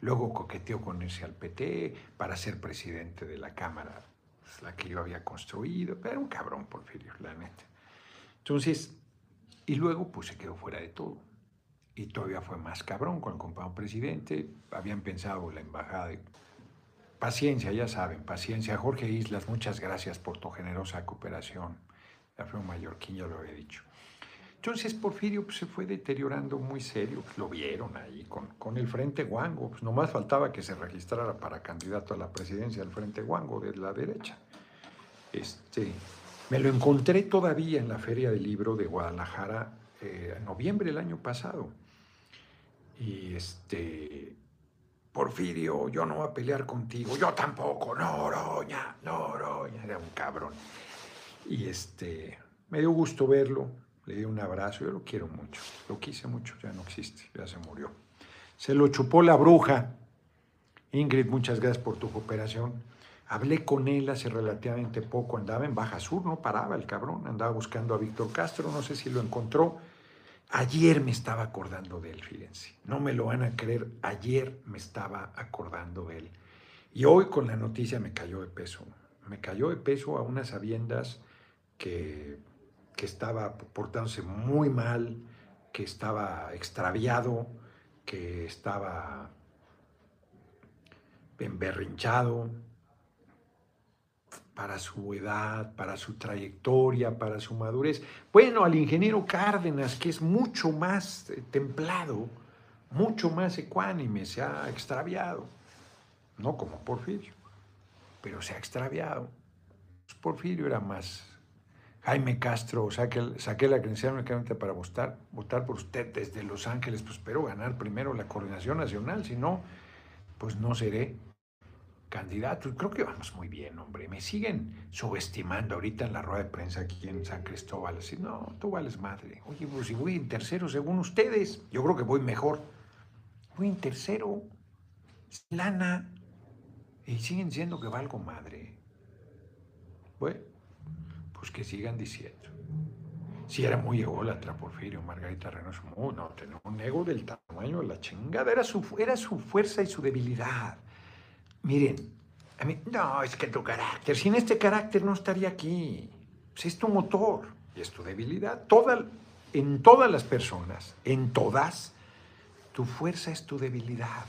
Luego coqueteó con ese al PT para ser presidente de la Cámara, pues, la que yo había construido. Pero era un cabrón, Porfirio, la neta. Entonces, y luego pues se quedó fuera de todo. Y todavía fue más cabrón con el compañero presidente. Habían pensado la embajada. Paciencia, ya saben, paciencia. Jorge Islas, muchas gracias por tu generosa cooperación. La mallorquín, ya lo había dicho. Entonces Porfirio pues, se fue deteriorando muy serio, lo vieron ahí con, con el Frente Guango, pues nomás faltaba que se registrara para candidato a la presidencia del Frente Guango de la derecha. Este, me lo encontré todavía en la Feria del Libro de Guadalajara eh, en noviembre del año pasado. Y este, Porfirio, yo no voy a pelear contigo, yo tampoco, Noroña, Noroña, era un cabrón. Y este, me dio gusto verlo, le di un abrazo, yo lo quiero mucho, lo quise mucho, ya no existe, ya se murió. Se lo chupó la bruja. Ingrid, muchas gracias por tu cooperación. Hablé con él hace relativamente poco, andaba en Baja Sur, no paraba el cabrón, andaba buscando a Víctor Castro, no sé si lo encontró. Ayer me estaba acordando de él, fíjense, no me lo van a creer, ayer me estaba acordando de él. Y hoy con la noticia me cayó de peso, me cayó de peso a unas sabiendas que, que estaba portándose muy mal, que estaba extraviado, que estaba emberrinchado, para su edad, para su trayectoria, para su madurez. Bueno, al ingeniero Cárdenas, que es mucho más eh, templado, mucho más ecuánime, se ha extraviado. No como Porfirio, pero se ha extraviado. Pues Porfirio era más. Jaime Castro, saqué, saqué la credencial únicamente para votar, votar por usted desde Los Ángeles, pues espero ganar primero la coordinación nacional, si no, pues no seré candidatos. Creo que vamos muy bien, hombre. Me siguen subestimando ahorita en la rueda de prensa aquí en San Cristóbal. Así, no, tú vales madre. Oye, pues si voy en tercero según ustedes, yo creo que voy mejor. Voy en tercero, lana, y siguen diciendo que valgo madre. Bueno, pues que sigan diciendo. Si era muy ególatra, Porfirio, Margarita Reynoso, no, tenía un ego del tamaño de la chingada, era su, era su fuerza y su debilidad. Miren, no, es que tu carácter, sin este carácter no estaría aquí. Pues es tu motor y es tu debilidad. En todas las personas, en todas, tu fuerza es tu debilidad.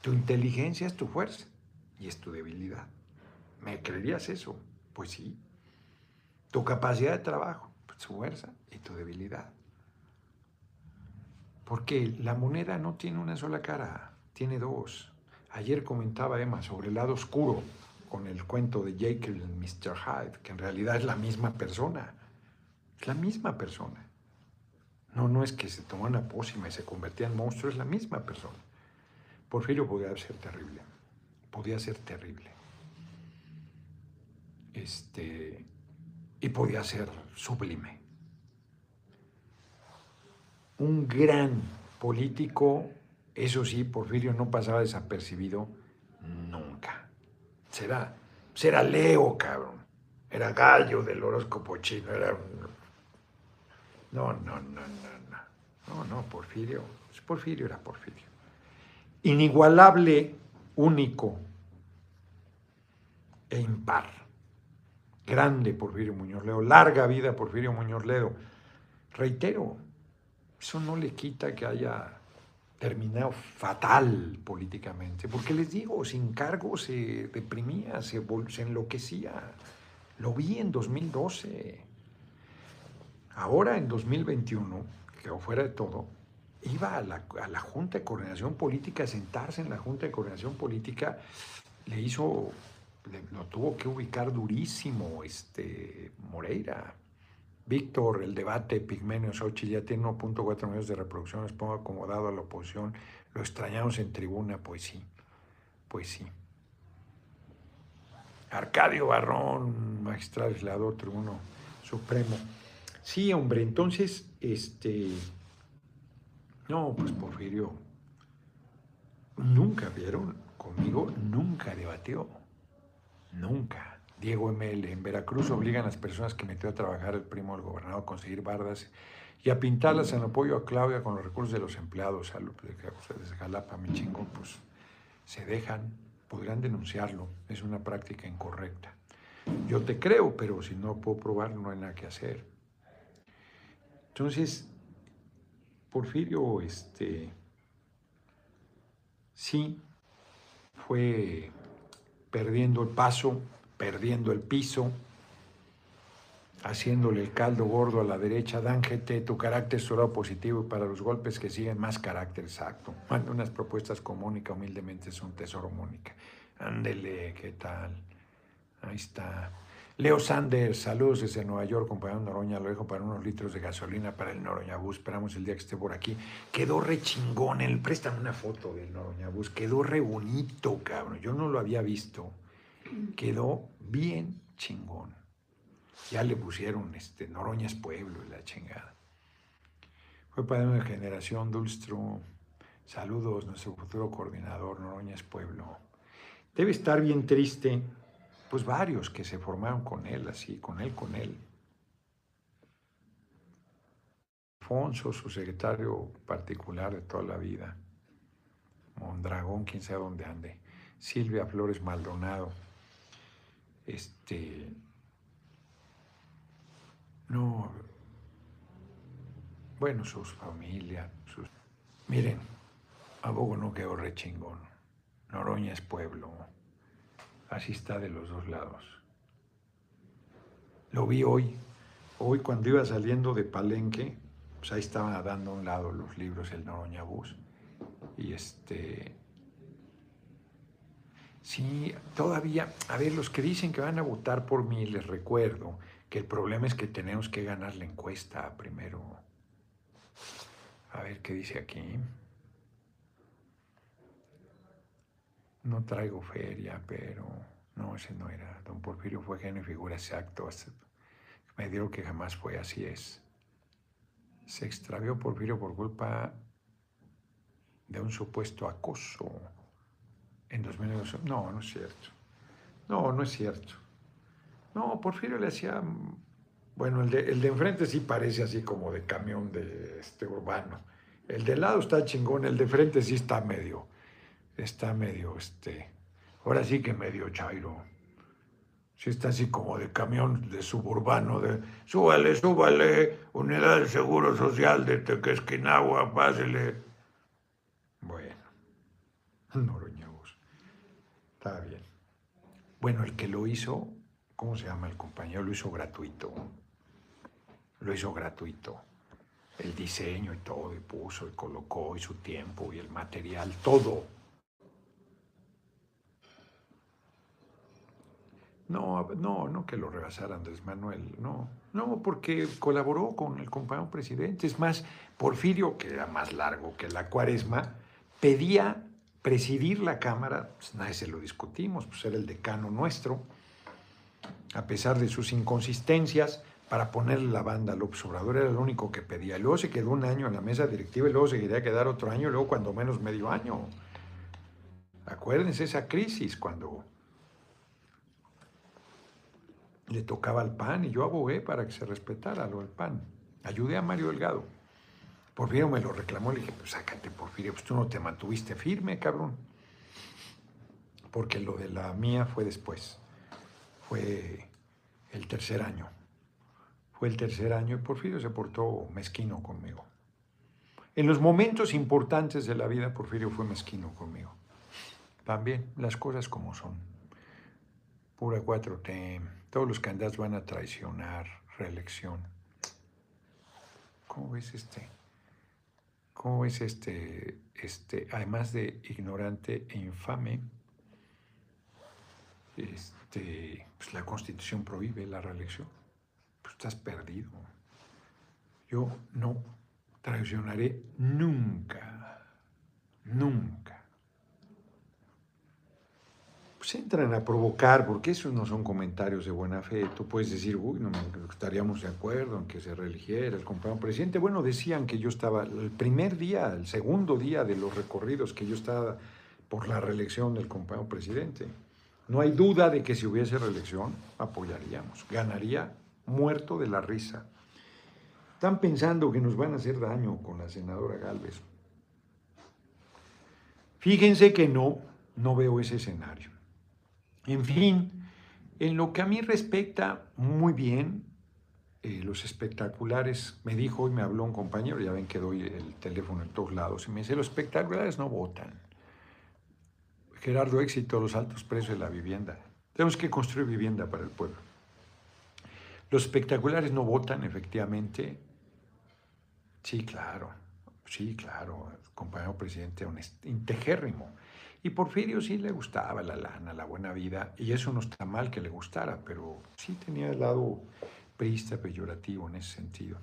Tu inteligencia es tu fuerza y es tu debilidad. ¿Me creerías eso? Pues sí. Tu capacidad de trabajo, pues, tu fuerza y tu debilidad. Porque la moneda no tiene una sola cara, tiene dos. Ayer comentaba Emma sobre el lado oscuro con el cuento de Jekyll y Mr. Hyde, que en realidad es la misma persona. Es la misma persona. No, no es que se tomó una pócima y se convertía en monstruo, es la misma persona. Porfirio podía ser terrible. Podía ser terrible. Este, y podía ser sublime. Un gran político, eso sí, Porfirio no pasaba desapercibido nunca. Será, será Leo, cabrón. Era gallo del horóscopo chino, era No, no, no, no, no. No, no, Porfirio. Porfirio era Porfirio. Inigualable, único e impar. Grande Porfirio Muñoz Ledo, larga vida Porfirio Muñoz Ledo. Reitero, eso no le quita que haya terminado fatal políticamente, porque les digo, sin cargo se deprimía, se, enloquecía. Lo vi en 2012. Ahora en 2021, que fuera de todo, iba a la, a la Junta de Coordinación Política, a sentarse en la Junta de Coordinación Política, le hizo lo tuvo que ubicar durísimo este, Moreira. Víctor, el debate Pigmenio Xochitl ya tiene 1.4 millones de reproducciones, pongo acomodado a la oposición, lo extrañamos en tribuna, pues sí, pues sí. Arcadio Barrón, magistral legislador, tribuno supremo. Sí, hombre, entonces, este, no, pues Porfirio, nunca vieron, conmigo nunca debatió. Nunca. Diego ML. En Veracruz obligan a las personas que metió a trabajar el primo del gobernador a conseguir bardas y a pintarlas en apoyo a Claudia con los recursos de los empleados. A de Jalapa, mi chingón, pues se dejan, podrán denunciarlo. Es una práctica incorrecta. Yo te creo, pero si no puedo probarlo, no hay nada que hacer. Entonces, Porfirio, este, sí, fue perdiendo el paso, perdiendo el piso, haciéndole el caldo gordo a la derecha, Dan GT, tu carácter solo positivo y para los golpes que siguen más carácter exacto. Manda unas propuestas con Mónica, humildemente es un tesoro, Mónica. Ándele, ¿qué tal? Ahí está. Leo Sanders, saludos desde Nueva York, compañero Noroña, lo dejo para unos litros de gasolina para el Noroña Bus. Esperamos el día que esté por aquí. Quedó re chingón, el, préstame una foto del Noroña Bus. Quedó re bonito, cabrón. Yo no lo había visto. Quedó bien chingón. Ya le pusieron este, Noroña pueblo y la chingada. Fue para una generación, Dulstro. Saludos, nuestro futuro coordinador, Noroña pueblo. Debe estar bien triste pues varios que se formaron con él, así, con él, con él. Alfonso, su secretario particular de toda la vida. Mondragón, quien sea dónde ande. Silvia Flores Maldonado. Este. No. Bueno, sus familias. Sus... Miren, Abogo no quedó rechingón. Noroña es pueblo. Así está de los dos lados. Lo vi hoy. Hoy cuando iba saliendo de Palenque, pues ahí estaban dando a un lado los libros El Noroña Bus. Y este... Sí, todavía, a ver, los que dicen que van a votar por mí, les recuerdo que el problema es que tenemos que ganar la encuesta primero. A ver qué dice aquí. No traigo feria, pero no, ese no era. Don Porfirio fue genio y figura exacto. Me dijo que jamás fue, así es. Se extravió Porfirio por culpa de un supuesto acoso en 2009. No, no es cierto. No, no es cierto. No, Porfirio le hacía, bueno, el de, el de enfrente sí parece así como de camión de este urbano. El de lado está chingón, el de frente sí está medio, está medio, este, ahora sí que medio chairo. Sí está así como de camión de suburbano, de súbale, súbale, unidad de seguro social de Tequesquinagua, pásele. Bueno, Noroñagos, está bien. Bueno, el que lo hizo, ¿cómo se llama el compañero? Lo hizo gratuito. Lo hizo gratuito. El diseño y todo, y puso, y colocó, y su tiempo, y el material, todo. No, no, no que lo rebasara Andrés Manuel, no. No, porque colaboró con el compañero presidente. Es más, Porfirio, que era más largo que la cuaresma, pedía presidir la Cámara, pues nadie se lo discutimos, pues era el decano nuestro, a pesar de sus inconsistencias, para ponerle la banda al observador, era lo único que pedía. Luego se quedó un año en la mesa directiva y luego se quería quedar otro año, luego cuando menos medio año. Acuérdense esa crisis cuando le tocaba al PAN y yo abogué para que se respetara lo del PAN. Ayudé a Mario Delgado. Porfirio me lo reclamó, le dije, pues sácate, Porfirio, pues tú no te mantuviste firme, cabrón. Porque lo de la mía fue después. Fue el tercer año. Fue el tercer año y Porfirio se portó mezquino conmigo. En los momentos importantes de la vida, Porfirio fue mezquino conmigo. También las cosas como son. Pura 4T. Todos los candidatos van a traicionar reelección. ¿Cómo ves este? ¿Cómo ves este, este, además de ignorante e infame, este, pues la constitución prohíbe la reelección? Pues estás perdido. Yo no traicionaré nunca, nunca pues entran a provocar, porque esos no son comentarios de buena fe. Tú puedes decir, uy, no estaríamos de acuerdo en que se reeligiera el compañero presidente. Bueno, decían que yo estaba, el primer día, el segundo día de los recorridos, que yo estaba por la reelección del compañero presidente. No hay duda de que si hubiese reelección, apoyaríamos. Ganaría muerto de la risa. Están pensando que nos van a hacer daño con la senadora Galvez. Fíjense que no, no veo ese escenario. En fin, en lo que a mí respecta, muy bien, eh, los espectaculares, me dijo hoy me habló un compañero, ya ven que doy el teléfono en todos lados, y me dice, los espectaculares no votan. Gerardo Éxito, los altos precios de la vivienda. Tenemos que construir vivienda para el pueblo. Los espectaculares no votan, efectivamente. Sí, claro, sí, claro, compañero presidente, un integérrimo. Y Porfirio sí le gustaba la lana, la buena vida, y eso no está mal que le gustara, pero sí tenía el lado priista peyorativo en ese sentido.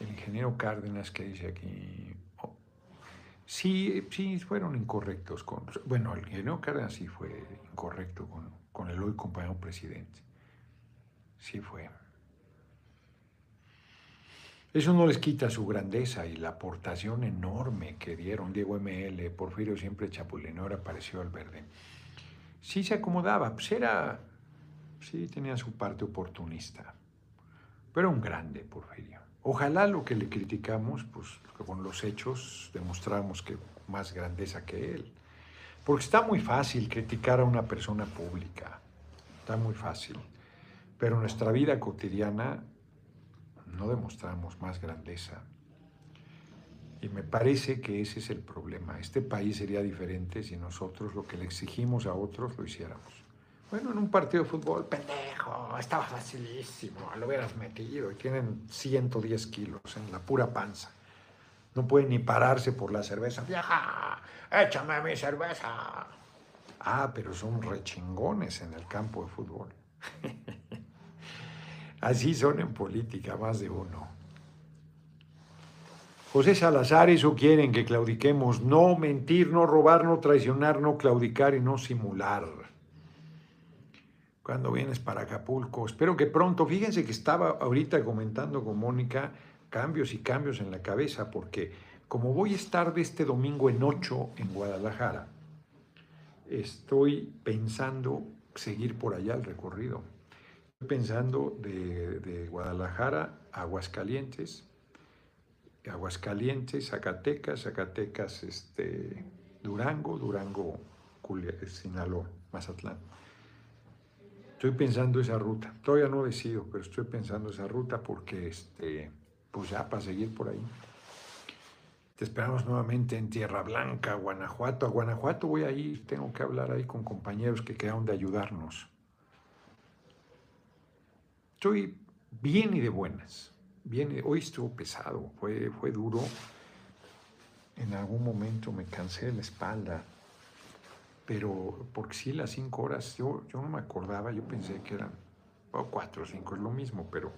El ingeniero Cárdenas que dice aquí, oh, sí, sí fueron incorrectos con, bueno, el ingeniero Cárdenas sí fue incorrecto con, con el hoy compañero presidente, sí fue. Eso no les quita su grandeza y la aportación enorme que dieron Diego ML, Porfirio siempre chapulino, ahora apareció al verde. Sí se acomodaba, pues era, sí tenía su parte oportunista, pero un grande Porfirio. Ojalá lo que le criticamos, pues con los hechos demostramos que más grandeza que él. Porque está muy fácil criticar a una persona pública, está muy fácil. Pero nuestra vida cotidiana no demostramos más grandeza. Y me parece que ese es el problema. Este país sería diferente si nosotros lo que le exigimos a otros lo hiciéramos. Bueno, en un partido de fútbol, pendejo, estaba facilísimo, lo hubieras metido y tienen 110 kilos en la pura panza. No pueden ni pararse por la cerveza. Vieja, échame mi cerveza. Ah, pero son rechingones en el campo de fútbol. Así son en política, más de uno. José Salazar, eso quieren que claudiquemos, no mentir, no robar, no traicionar, no claudicar y no simular. Cuando vienes para Acapulco, espero que pronto, fíjense que estaba ahorita comentando con Mónica cambios y cambios en la cabeza, porque como voy a estar de este domingo en 8 en Guadalajara, estoy pensando seguir por allá el recorrido pensando de, Guadalajara a Aguascalientes, Aguascalientes, Zacatecas, Zacatecas, este, Durango, Durango, Sinaloa, Mazatlán. Estoy pensando esa ruta. Todavía no decido, pero estoy pensando esa ruta porque, este, pues ya para seguir por ahí. Te esperamos nuevamente en Tierra Blanca, Guanajuato. A Guanajuato voy a ir, tengo que hablar ahí con compañeros que quedaron de ayudarnos. Estoy bien y de buenas. Hoy estuvo pesado, fue, fue duro. En algún momento me cansé de la espalda, pero porque sí, las cinco horas, yo, yo no me acordaba, yo pensé que eran cuatro o cinco, es lo mismo, pero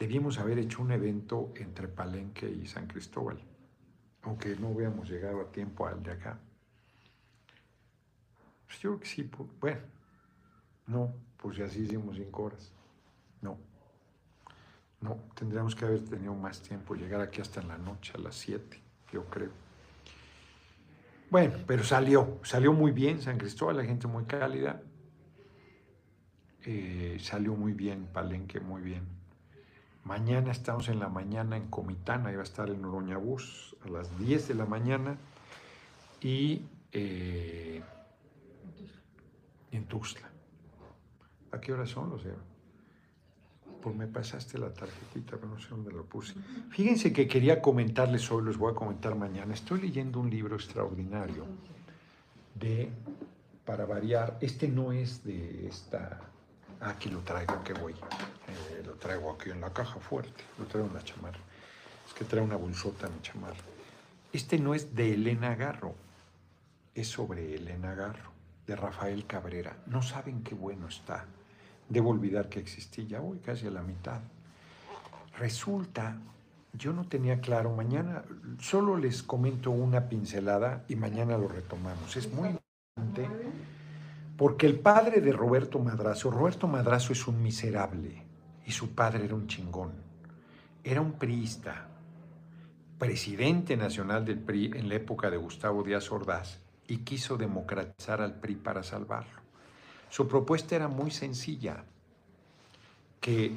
debíamos haber hecho un evento entre Palenque y San Cristóbal aunque no hubiéramos llegado a tiempo al de acá. Pues yo creo que sí, bueno, no, pues ya sí hicimos cinco horas. No, no, tendríamos que haber tenido más tiempo, llegar aquí hasta en la noche, a las siete, yo creo. Bueno, pero salió, salió muy bien San Cristóbal, la gente muy cálida. Eh, salió muy bien, Palenque muy bien. Mañana estamos en la mañana en Comitán, ahí va a estar el Noroñabús a las 10 de la mañana y eh, en Tuxtla. ¿A qué hora son los Pues me pasaste la tarjetita, pero no sé dónde lo puse. Fíjense que quería comentarles hoy, les voy a comentar mañana. Estoy leyendo un libro extraordinario de, para variar, este no es de esta Aquí lo traigo, que voy. Eh, lo traigo aquí en la caja fuerte. Lo traigo en la chamarra. Es que trae una bolsota en mi chamarra. Este no es de Elena Garro. Es sobre Elena Garro, de Rafael Cabrera. No saben qué bueno está. Debo olvidar que existía. Ya voy casi a la mitad. Resulta, yo no tenía claro. Mañana solo les comento una pincelada y mañana lo retomamos. Es muy importante porque el padre de Roberto Madrazo, Roberto Madrazo es un miserable y su padre era un chingón. Era un priista, presidente nacional del PRI en la época de Gustavo Díaz Ordaz y quiso democratizar al PRI para salvarlo. Su propuesta era muy sencilla, que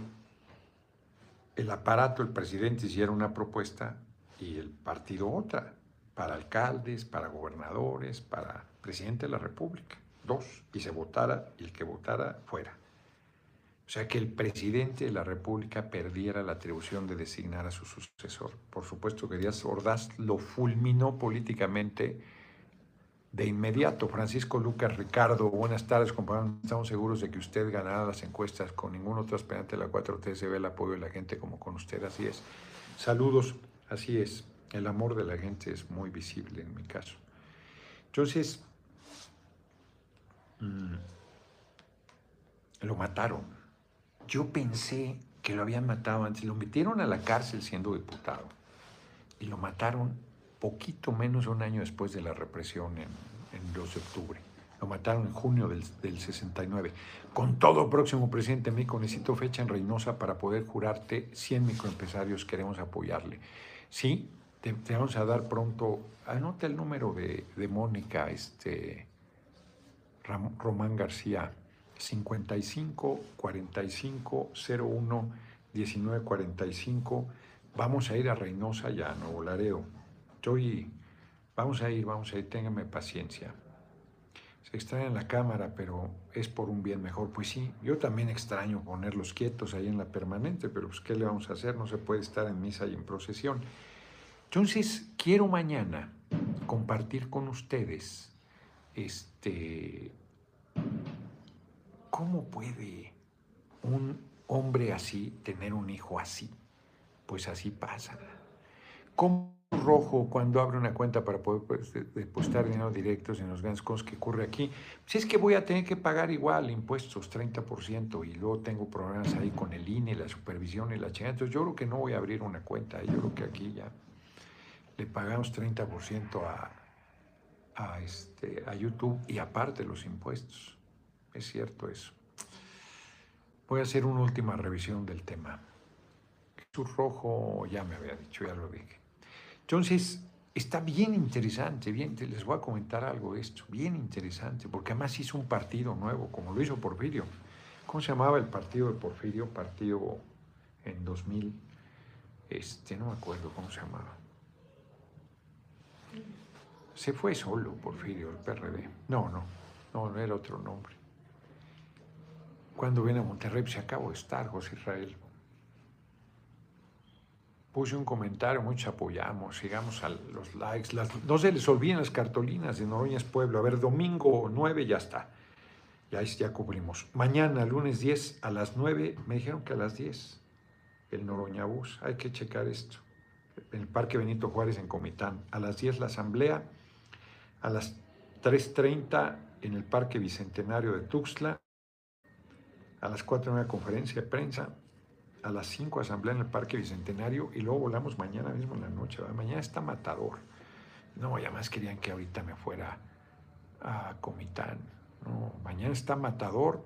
el aparato, el presidente hiciera una propuesta y el partido otra, para alcaldes, para gobernadores, para presidente de la República dos, y se votara, y el que votara fuera. O sea, que el presidente de la República perdiera la atribución de designar a su sucesor. Por supuesto que Díaz Ordaz lo fulminó políticamente de inmediato. Francisco Lucas Ricardo, buenas tardes, compañeros. Estamos seguros de que usted ganará las encuestas con ningún otro aspirante de la 4T. Se ve el apoyo de la gente como con usted. Así es. Saludos, así es. El amor de la gente es muy visible en mi caso. Entonces, Mm. lo mataron. Yo pensé que lo habían matado antes. Lo metieron a la cárcel siendo diputado y lo mataron poquito menos de un año después de la represión en, en 2 de octubre. Lo mataron en junio del, 69. Con todo, próximo presidente México, necesito fecha en Reynosa para poder jurarte 100 microempresarios. Queremos apoyarle. Sí, te, vamos a dar pronto. Anota el número de, de Mónica, este, Román García, 55 45 01 19 45. Vamos a ir a Reynosa ya, a Nuevo Laredo. Estoy, vamos a ir, vamos a ir, ténganme paciencia. Se extraña la cámara, pero es por un bien mejor. Pues sí, yo también extraño ponerlos quietos ahí en la permanente, pero pues ¿qué le vamos a hacer? No se puede estar en misa y en procesión. Entonces, quiero mañana compartir con ustedes este, ¿Cómo puede un hombre así tener un hijo así? Pues así pasa. ¿Cómo rojo cuando abre una cuenta para poder pues, depositar dinero directos en los grandes cosas que ocurre aquí? Si es que voy a tener que pagar igual impuestos, 30%, y luego tengo problemas ahí con el INE, la supervisión y la chingada. Entonces yo creo que no voy a abrir una cuenta. Yo creo que aquí ya le pagamos 30% a, a, este, a YouTube y aparte los impuestos. Es cierto eso. Voy a hacer una última revisión del tema. Jesús Rojo, ya me había dicho, ya lo dije. Entonces, está bien interesante, bien, les voy a comentar algo de esto, bien interesante, porque además hizo un partido nuevo, como lo hizo Porfirio. ¿Cómo se llamaba el partido de Porfirio? Partido en 2000, este, no me acuerdo cómo se llamaba. Se fue solo Porfirio, el PRD. No, no, no, no era otro nombre. Cuando viene a Monterrey, pues, se acabó de estar, José Israel. Puse un comentario, muchos apoyamos, sigamos a los likes. no se les olviden las cartolinas de Noroñas Pueblo. A ver, domingo 9 ya está. Ya, ya cubrimos. Mañana, lunes 10 a las 9, me dijeron que a las 10, el Noroña Bus. Hay que checar esto. En el Parque Benito Juárez en Comitán. A las 10 la asamblea. A las 3.30 en el Parque Bicentenario de Tuxtla. A las 4 una conferencia de prensa a las 5 asamblea en el Parque Bicentenario y luego volamos mañana mismo en la noche. Mañana está matador. No, ya más querían que ahorita me fuera a Comitán. No, mañana está matador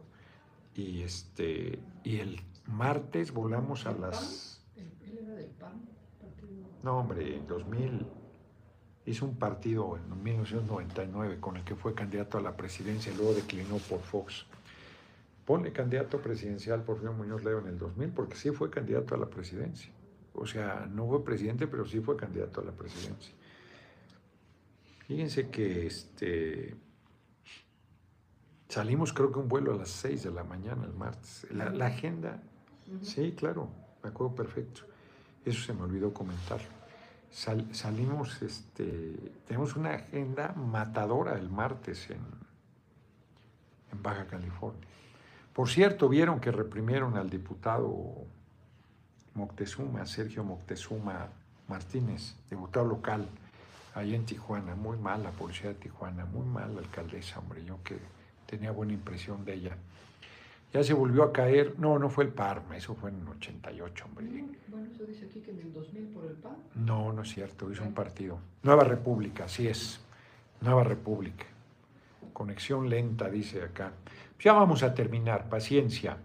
y este y el martes volamos a las. ¿Él era del PAN? No, hombre, en 2000 hizo un partido en 1999 con el que fue candidato a la presidencia y luego declinó por Fox pone candidato presidencial Porfirio Muñoz Leo en el 2000 porque sí fue candidato a la presidencia. O sea, no fue presidente, pero sí fue candidato a la presidencia. Fíjense que este, salimos creo que un vuelo a las 6 de la mañana el martes. La, agenda, sí, claro, me acuerdo perfecto. Eso se me olvidó comentar. salimos, este, tenemos una agenda matadora el martes en, en Baja California. Por cierto, vieron que reprimieron al diputado Moctezuma, Sergio Moctezuma Martínez, diputado local, ahí en Tijuana. Muy mal la policía de Tijuana, muy mal la alcaldesa, hombre, yo que tenía buena impresión de ella. Ya se volvió a caer, no, no fue el Parma, eso fue en el 88, hombre. Bueno, eso dice aquí que en el 2000 por el PAN. No, no es cierto, hizo un partido. Nueva República, así es, Nueva República. Conexión lenta, dice acá. Ya vamos a terminar, paciencia.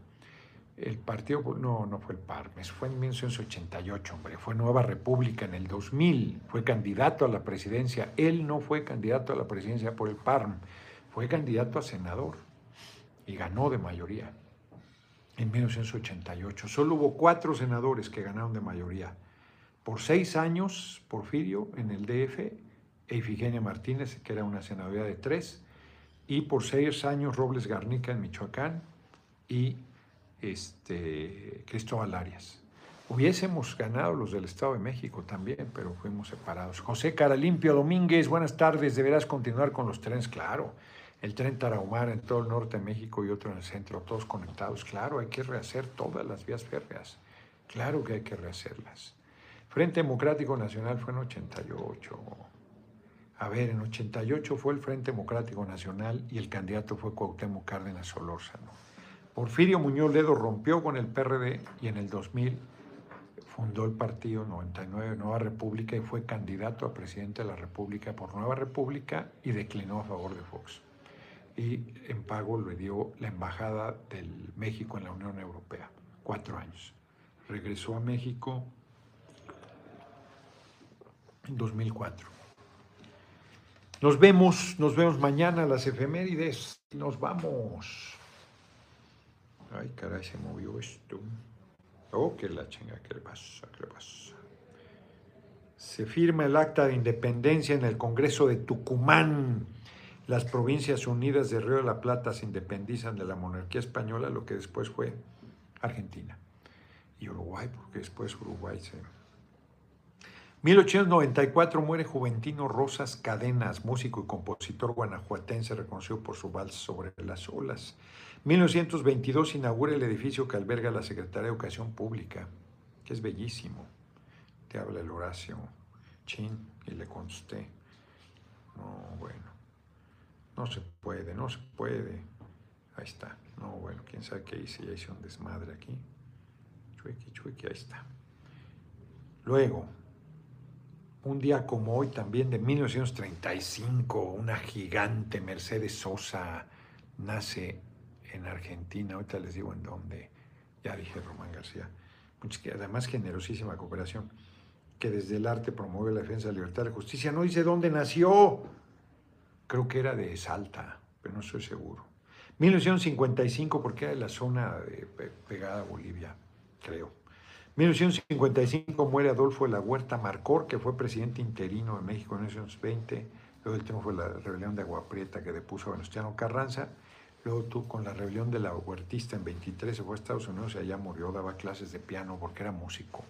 El partido, no, no fue el Parmes, fue en 1988, hombre, fue Nueva República en el 2000, fue candidato a la presidencia. Él no fue candidato a la presidencia por el PARM, fue candidato a senador y ganó de mayoría en 1988. Solo hubo cuatro senadores que ganaron de mayoría. Por seis años, Porfirio en el DF, e Ifigenia Martínez, que era una senaduría de tres, y por seis años Robles Garnica en Michoacán y este, Cristóbal Arias. Hubiésemos ganado los del Estado de México también, pero fuimos separados. José Caralimpio Domínguez, buenas tardes. ¿Deberás continuar con los trenes? Claro. El tren Tarahumara en todo el norte de México y otro en el centro, todos conectados. Claro, hay que rehacer todas las vías férreas. Claro que hay que rehacerlas. Frente Democrático Nacional fue en 88. A ver, en 88 fue el Frente Democrático Nacional y el candidato fue Cuauhtémoc Cárdenas Solórzano. Porfirio Muñoz Ledo rompió con el PRD y en el 2000 fundó el partido 99 Nueva República y fue candidato a presidente de la República por Nueva República y declinó a favor de Fox. Y en pago le dio la embajada del México en la Unión Europea, cuatro años. Regresó a México en 2004. Nos vemos, nos vemos mañana las efemérides. Nos vamos. Ay, caray, se movió esto. Oh, qué la chinga, ¿qué le pasa? ¿Qué le pasa? Se firma el acta de independencia en el Congreso de Tucumán. Las provincias unidas de Río de la Plata se independizan de la monarquía española, lo que después fue Argentina. Y Uruguay, porque después Uruguay se 1894 muere Juventino Rosas Cadenas, músico y compositor guanajuatense reconocido por su vals sobre las olas. 1922 inaugura el edificio que alberga la Secretaría de Educación Pública, que es bellísimo. Te habla el Horacio Chin y le contesté. No, bueno, no se puede, no se puede. Ahí está. No, bueno, quién sabe qué hice, ya hice un desmadre aquí. Chuequi, chuequi, ahí está. Luego, un día como hoy, también de 1935, una gigante Mercedes Sosa nace en Argentina. Ahorita les digo en dónde. Ya dije Román García. Además, generosísima cooperación, que desde el arte promueve la defensa de la libertad y la justicia. No dice dónde nació. Creo que era de Salta, pero no estoy seguro. 1955, porque era de la zona pegada a Bolivia, creo. 1955 muere Adolfo de la Huerta Marcor, que fue presidente interino de México en 1920. Luego el triunfo fue la rebelión de Agua Prieta que depuso a Venustiano Carranza. Luego tú con la rebelión de la Huertista en 23 se fue a Estados Unidos y allá murió, daba clases de piano porque era músico.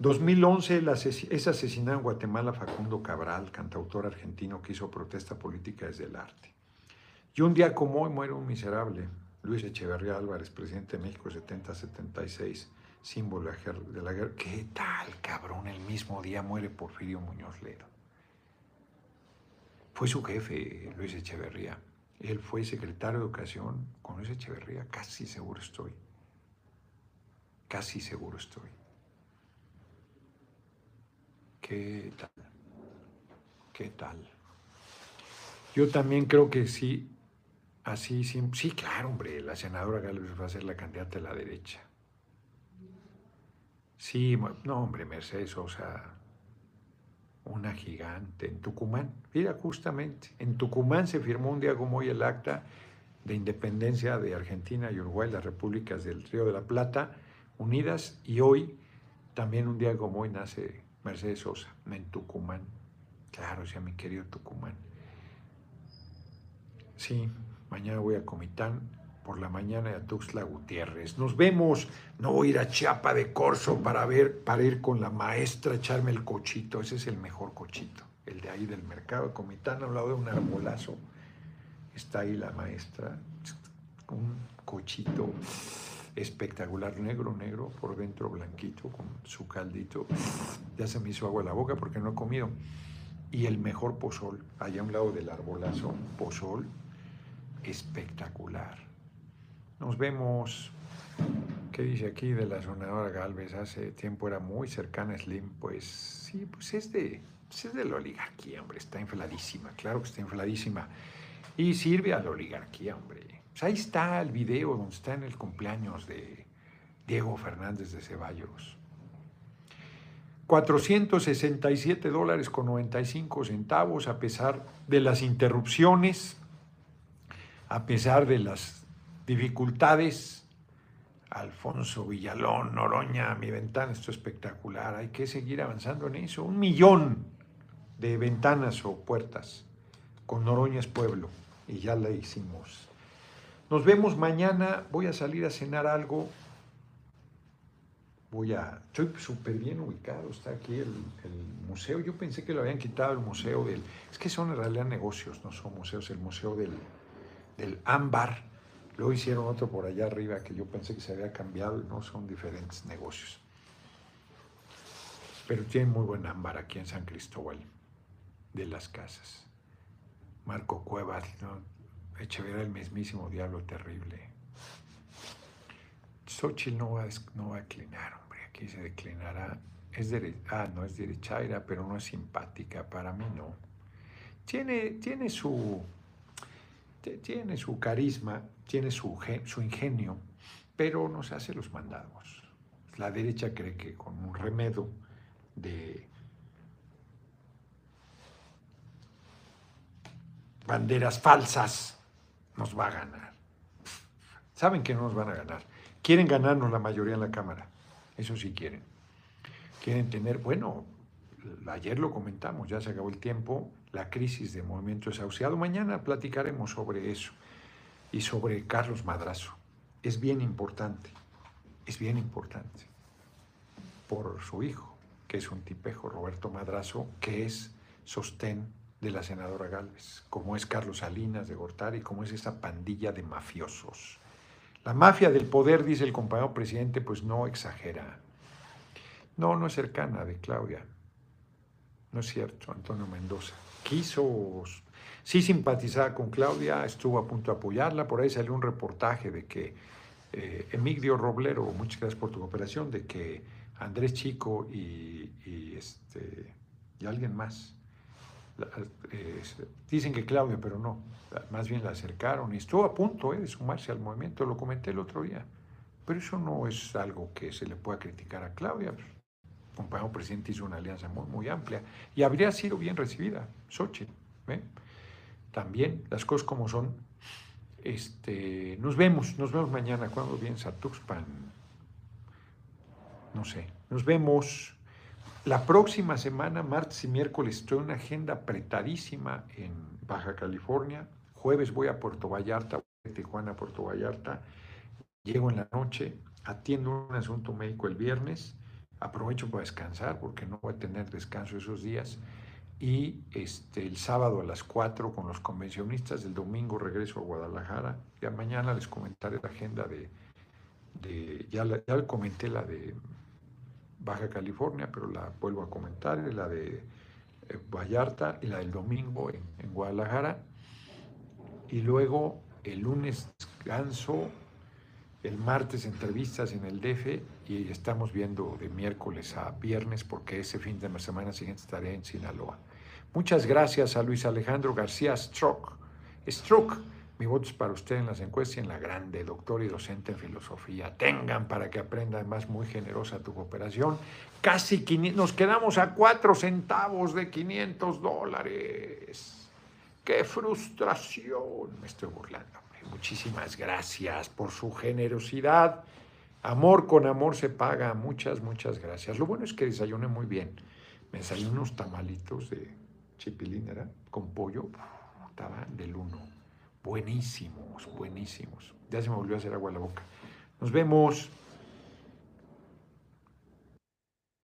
2011 es asesinado en Guatemala Facundo Cabral, cantautor argentino que hizo protesta política desde el arte. Y un día como hoy muere un miserable, Luis Echeverría Álvarez, presidente de México 70-76, símbolo de la guerra. ¿Qué tal, cabrón? El mismo día muere Porfirio Muñoz Ledo. Fue su jefe, Luis Echeverría. Él fue secretario de Educación con Luis Echeverría, casi seguro estoy. Casi seguro estoy. ¿Qué tal? ¿Qué tal? Yo también creo que sí, así, sí, sí, claro, hombre, la senadora Gálvez va a ser la candidata de la derecha. Sí, no, hombre, Mercedes Sosa, una gigante en Tucumán. Mira, justamente, en Tucumán se firmó un día como hoy el acta de independencia de Argentina y Uruguay, las repúblicas del Río de la Plata, unidas, y hoy, también un día como hoy, nace Mercedes Sosa, en Tucumán. Claro, sea mi querido Tucumán. Sí, mañana voy a Comitán por la mañana a Tuxtla Gutiérrez. Nos vemos. No voy a ir a Chiapa de Corso para ver, para ir con la maestra, echarme el cochito. Ese es el mejor cochito, el de ahí del mercado Comitán, al lado de un arbolazo. Está ahí la maestra, un cochito espectacular, negro, negro, por dentro blanquito, con su caldito. Ya se me hizo agua la boca porque no he comido. Y el mejor pozol, allá a un lado del arbolazo, pozol espectacular nos vemos, ¿qué dice aquí de la sonadora Galvez? Hace tiempo era muy cercana Slim, pues sí, pues es de, pues es de la oligarquía, hombre, está infladísima, claro que está infladísima. Y sirve a la oligarquía, hombre. Pues ahí está el video donde está en el cumpleaños de Diego Fernández de Ceballos. 467 dólares con 95 centavos a pesar de las interrupciones, a pesar de las dificultades. Alfonso Villalón, Noroña, mi ventana, esto es espectacular. Hay que seguir avanzando en eso. Un millón de ventanas o puertas con Noroña es pueblo y ya la hicimos. Nos vemos mañana. Voy a salir a cenar algo. Voy a. Estoy súper bien ubicado. Está aquí el, museo. Yo pensé que lo habían quitado el museo del. Es que son en realidad negocios, no son museos. El museo del, del ámbar Luego hicieron otro por allá arriba que yo pensé que se había cambiado no son diferentes negocios. Pero tienen muy buen ámbar aquí en San Cristóbal de las casas. Marco Cuevas, ¿no? Echeverría el mismísimo diablo terrible. Xochitl no va, no va a declinar, hombre. Aquí se declinará. Es ah, no es derechaira, pero no es simpática. Para mí no. Tiene, tiene su tiene su carisma, tiene su, su ingenio, pero nos hace los mandados. La derecha cree que con un remedio de banderas falsas nos va a ganar. Saben que no nos van a ganar. Quieren ganarnos la mayoría en la Cámara. Eso sí quieren. Quieren tener, bueno, ayer lo comentamos, ya se acabó el tiempo, la crisis de movimiento desahuciado. Mañana platicaremos sobre eso y sobre Carlos Madrazo. Es bien importante, es bien importante por su hijo, que es un tipejo, Roberto Madrazo, que es sostén de la senadora Galvez, como es Carlos Salinas de Gortari, como es esa pandilla de mafiosos. La mafia del poder, dice el compañero presidente, pues no exagera. No, no es cercana de Claudia. No es cierto, Antonio Mendoza. Quiso, sí simpatizaba con Claudia, estuvo a punto de apoyarla, por ahí salió un reportaje de que eh, Emigdio Roblero, muchas gracias por tu cooperación, de que Andrés Chico y, este, y alguien más, dicen que Claudia, pero no, más bien la acercaron y estuvo a punto eh, de sumarse al movimiento, lo comenté el otro día. Pero eso no es algo que se le pueda criticar a Claudia compañero presidente hizo una alianza muy, amplia y habría sido bien recibida, Xochitl. También las cosas como son, Este, nos vemos, nos vemos mañana. cuando vienes a Tuxpan? No sé. Nos vemos. La próxima semana, martes y miércoles, estoy en una agenda apretadísima en Baja California. Jueves voy a Puerto Vallarta, Tijuana a Puerto Vallarta. Llego en la noche, atiendo un asunto médico el viernes. Aprovecho para descansar porque no voy a tener descanso esos días. Y este, el sábado a las 4 con los convencionistas, el domingo regreso a Guadalajara, ya mañana les comentaré la agenda de, ya, ya comenté la de Baja California, pero la vuelvo a comentar, la de eh, Vallarta y la del domingo en, en Guadalajara, y luego el lunes descanso, el martes entrevistas en el DF y estamos viendo de miércoles a viernes porque ese fin de semana siguiente estaré en Sinaloa. Muchas gracias a Luis Alejandro García Strock. Strock, mi voto es para usted en las encuestas y en la grande, doctor y docente en filosofía. Tengan para que aprenda, además muy generosa tu cooperación. Casi 500, nos quedamos a 4 centavos de 500 dólares. ¡Qué frustración! Me estoy burlando. Muchísimas gracias por su generosidad. Amor con amor se paga. Muchas, muchas gracias. Lo bueno es que desayuné muy bien. Me desayuné unos tamalitos de chipilín, ¿era? Con pollo. Estaba del uno. Buenísimos, buenísimos. Ya se me volvió a hacer agua a la boca. Nos vemos.